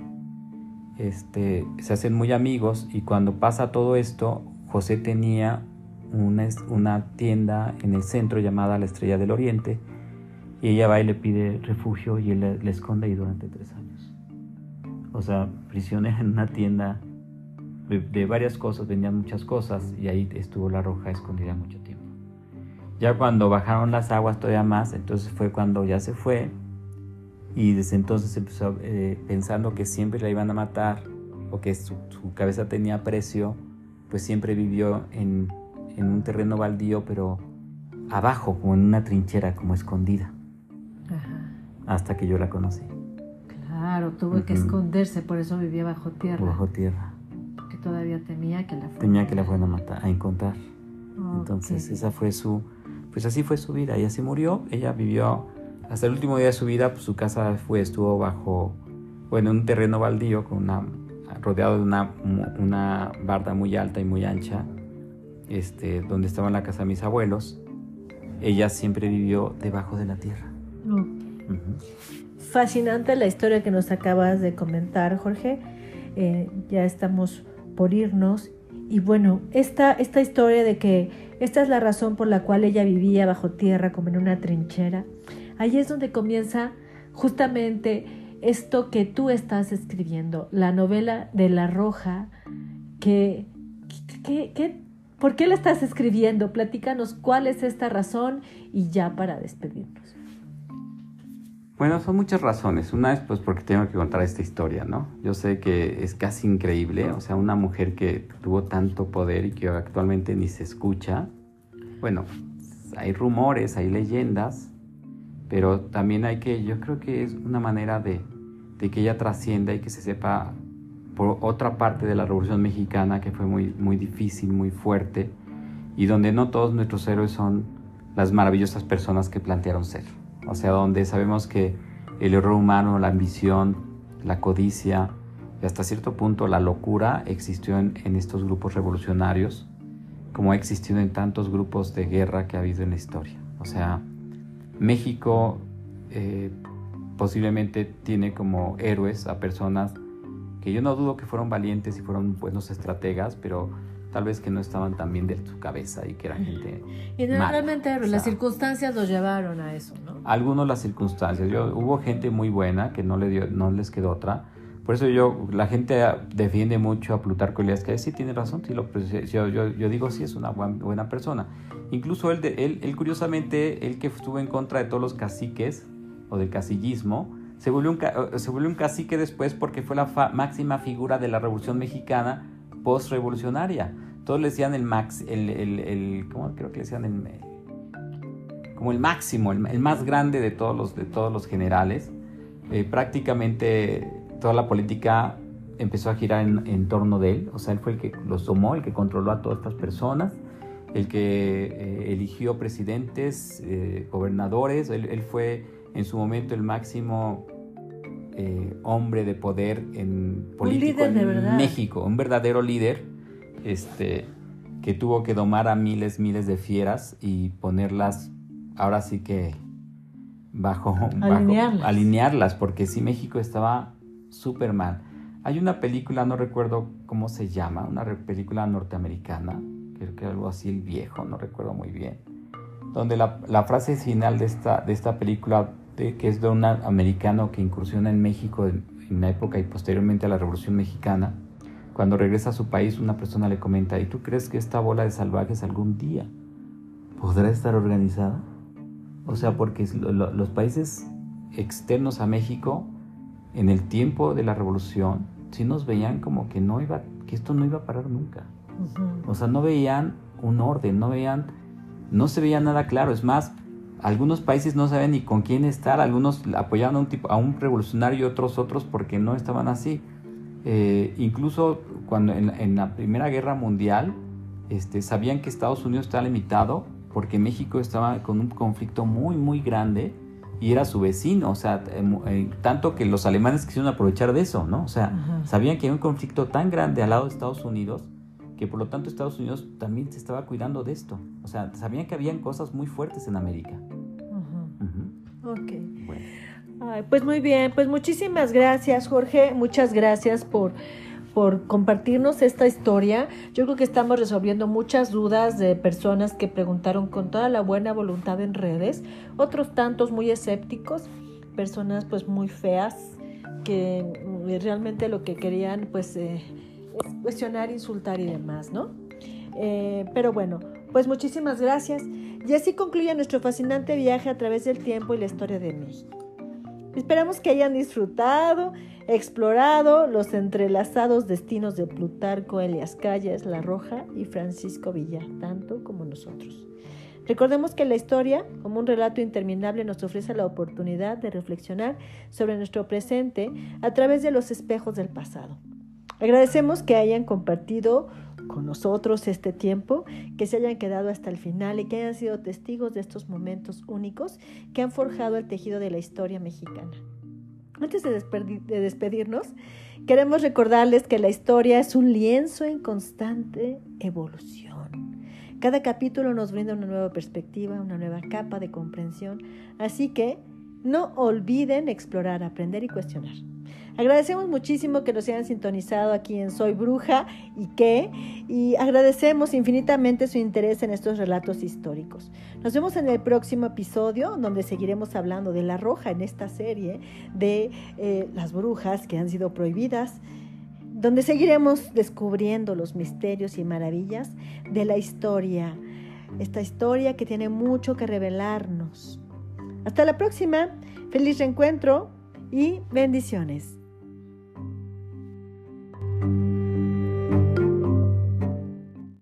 Speaker 2: Este, se hacen muy amigos y cuando pasa todo esto, José tenía una, una, tienda en el centro llamada La Estrella del Oriente y ella va y le pide refugio y él le, le esconde ahí durante tres años. O sea, prisionera en una tienda de, de, varias cosas, vendían muchas cosas y ahí estuvo la roja escondida mucho tiempo. Ya cuando bajaron las aguas todavía más, entonces fue cuando ya se fue y desde entonces empezó eh, pensando que siempre la iban a matar o que su, su cabeza tenía precio, pues siempre vivió en, en, un terreno baldío, pero abajo, como en una trinchera, como escondida, Ajá. hasta que yo la conocí.
Speaker 1: Claro, tuvo uh -huh. que esconderse, por eso vivía bajo tierra.
Speaker 2: Bajo tierra.
Speaker 1: Porque todavía temía que la fueran
Speaker 2: Temía que la fueran a matar, a encontrar. Okay. Entonces esa fue su, pues así fue su vida. Ella se murió, ella vivió hasta el último día de su vida, pues, su casa fue, estuvo bajo, bueno, un terreno baldío, con una, rodeado de una, una barda muy alta y muy ancha, este, donde estaba la casa de mis abuelos. Ella siempre vivió debajo de la tierra.
Speaker 1: Uh -huh. Fascinante la historia que nos acabas de comentar, Jorge. Eh, ya estamos por irnos. Y bueno, esta, esta historia de que esta es la razón por la cual ella vivía bajo tierra, como en una trinchera, Ahí es donde comienza justamente esto que tú estás escribiendo, la novela de La Roja, que, que, que, ¿por qué la estás escribiendo? Platícanos cuál es esta razón y ya para despedirnos.
Speaker 2: Bueno, son muchas razones. Una es pues porque tengo que contar esta historia, ¿no? Yo sé que es casi increíble, o sea, una mujer que tuvo tanto poder y que actualmente ni se escucha. Bueno, hay rumores, hay leyendas, pero también hay que, yo creo que es una manera de, de, que ella trascienda y que se sepa por otra parte de la Revolución Mexicana que fue muy, muy difícil, muy fuerte y donde no todos nuestros héroes son las maravillosas personas que plantearon ser. O sea, donde sabemos que el error humano, la ambición, la codicia y hasta cierto punto la locura existió en, estos grupos revolucionarios como ha existido en tantos grupos de guerra que ha habido en la historia. O sea, México eh, posiblemente tiene como héroes a personas que yo no dudo que fueron valientes y fueron buenos estrategas, pero tal vez que no estaban tan bien de su cabeza y que eran gente.
Speaker 1: Y no realmente o sea, las circunstancias los llevaron a eso, ¿no?
Speaker 2: Algunos las circunstancias. Yo, hubo gente muy buena que no, le dio, no les quedó otra. Por eso yo, la gente defiende mucho a Plutarco Elías, que sí tiene razón, sí lo, yo, yo, yo digo sí es una buena persona. Incluso él, él, él, curiosamente, él que estuvo en contra de todos los caciques o del casillismo, se volvió un, se volvió un cacique después porque fue la máxima figura de la Revolución Mexicana post-revolucionaria. Todos le decían el max, el, el, el ¿cómo creo que le decían el, como el máximo, el, más grande de todos los, de todos los generales. Eh, prácticamente toda la política empezó a girar en, torno de él, o sea, él fue el que los tomó, el que controló a todas estas personas, el que eh, eligió presidentes, eh, gobernadores, él, fue en su momento el máximo eh, hombre de poder en político en México, un verdadero líder, este, que tuvo que domar a miles, miles de fieras y ponerlas, ahora sí que bajo, alinearlas, alinearlas porque sí México estaba súper mal. Hay una película, no recuerdo cómo se llama, una película norteamericana, creo que algo así, El Viejo, no recuerdo muy bien, donde la, la frase final de esta, de esta película, de, que es de un americano que incursiona en México en, en una época y posteriormente a la Revolución Mexicana, cuando regresa a su país, una persona le comenta, ¿y tú crees que esta bola de salvajes algún día podrá estar organizada? O sea, porque los países externos a México, en el tiempo de la revolución, sí nos veían como que no iba, que esto no iba a parar nunca. O sea, no veían un orden, no veían, no se veía nada claro. Es más, algunos países no sabían ni con quién estar, algunos apoyaban a un tipo, a un revolucionario y otros otros porque no estaban así. Eh, incluso cuando en, la Primera Guerra Mundial, este, sabían que Estados Unidos estaba limitado porque México estaba con un conflicto muy, muy grande y era su vecino, o sea, em, eh, tanto que los alemanes quisieron aprovechar de eso, ¿no? O sea, sabían que había un conflicto tan grande al lado de Estados Unidos que por lo tanto Estados Unidos también se estaba cuidando de esto. O sea, sabían que habían cosas muy fuertes en América.
Speaker 1: Ok. pues muy bien, pues muchísimas gracias Jorge, muchas gracias por por compartirnos esta historia. Yo creo que estamos resolviendo muchas dudas de personas que preguntaron con toda la buena voluntad en redes, otros tantos muy escépticos, personas pues muy feas que realmente lo que querían pues eh, cuestionar, insultar y demás, ¿no? Eh, pero bueno, pues muchísimas gracias. Y así concluye nuestro fascinante viaje a través del tiempo y la historia de México. Esperamos que hayan disfrutado, explorado los entrelazados destinos de Plutarco, Elias Calles, La Roja y Francisco Villa, tanto como nosotros. Recordemos que la historia, como un relato interminable, nos ofrece la oportunidad de reflexionar sobre nuestro presente a través de los espejos del pasado. Agradecemos que hayan compartido con nosotros este tiempo, que se hayan quedado hasta el final y que hayan sido testigos de estos momentos únicos que han forjado el tejido de la historia mexicana. Antes de, despedirnos, queremos recordarles que la historia es un lienzo en constante evolución. Cada capítulo nos brinda una nueva perspectiva, una nueva capa de comprensión, así que no olviden explorar, aprender y cuestionar. Agradecemos muchísimo que nos hayan sintonizado aquí en Soy Bruja y qué, y agradecemos infinitamente su interés en estos relatos históricos. Nos vemos en el próximo episodio donde seguiremos hablando de la roja en esta serie de eh, las brujas que han sido prohibidas donde seguiremos descubriendo los misterios y maravillas de la historia, esta historia que tiene mucho que revelarnos. Hasta la próxima, feliz reencuentro y bendiciones.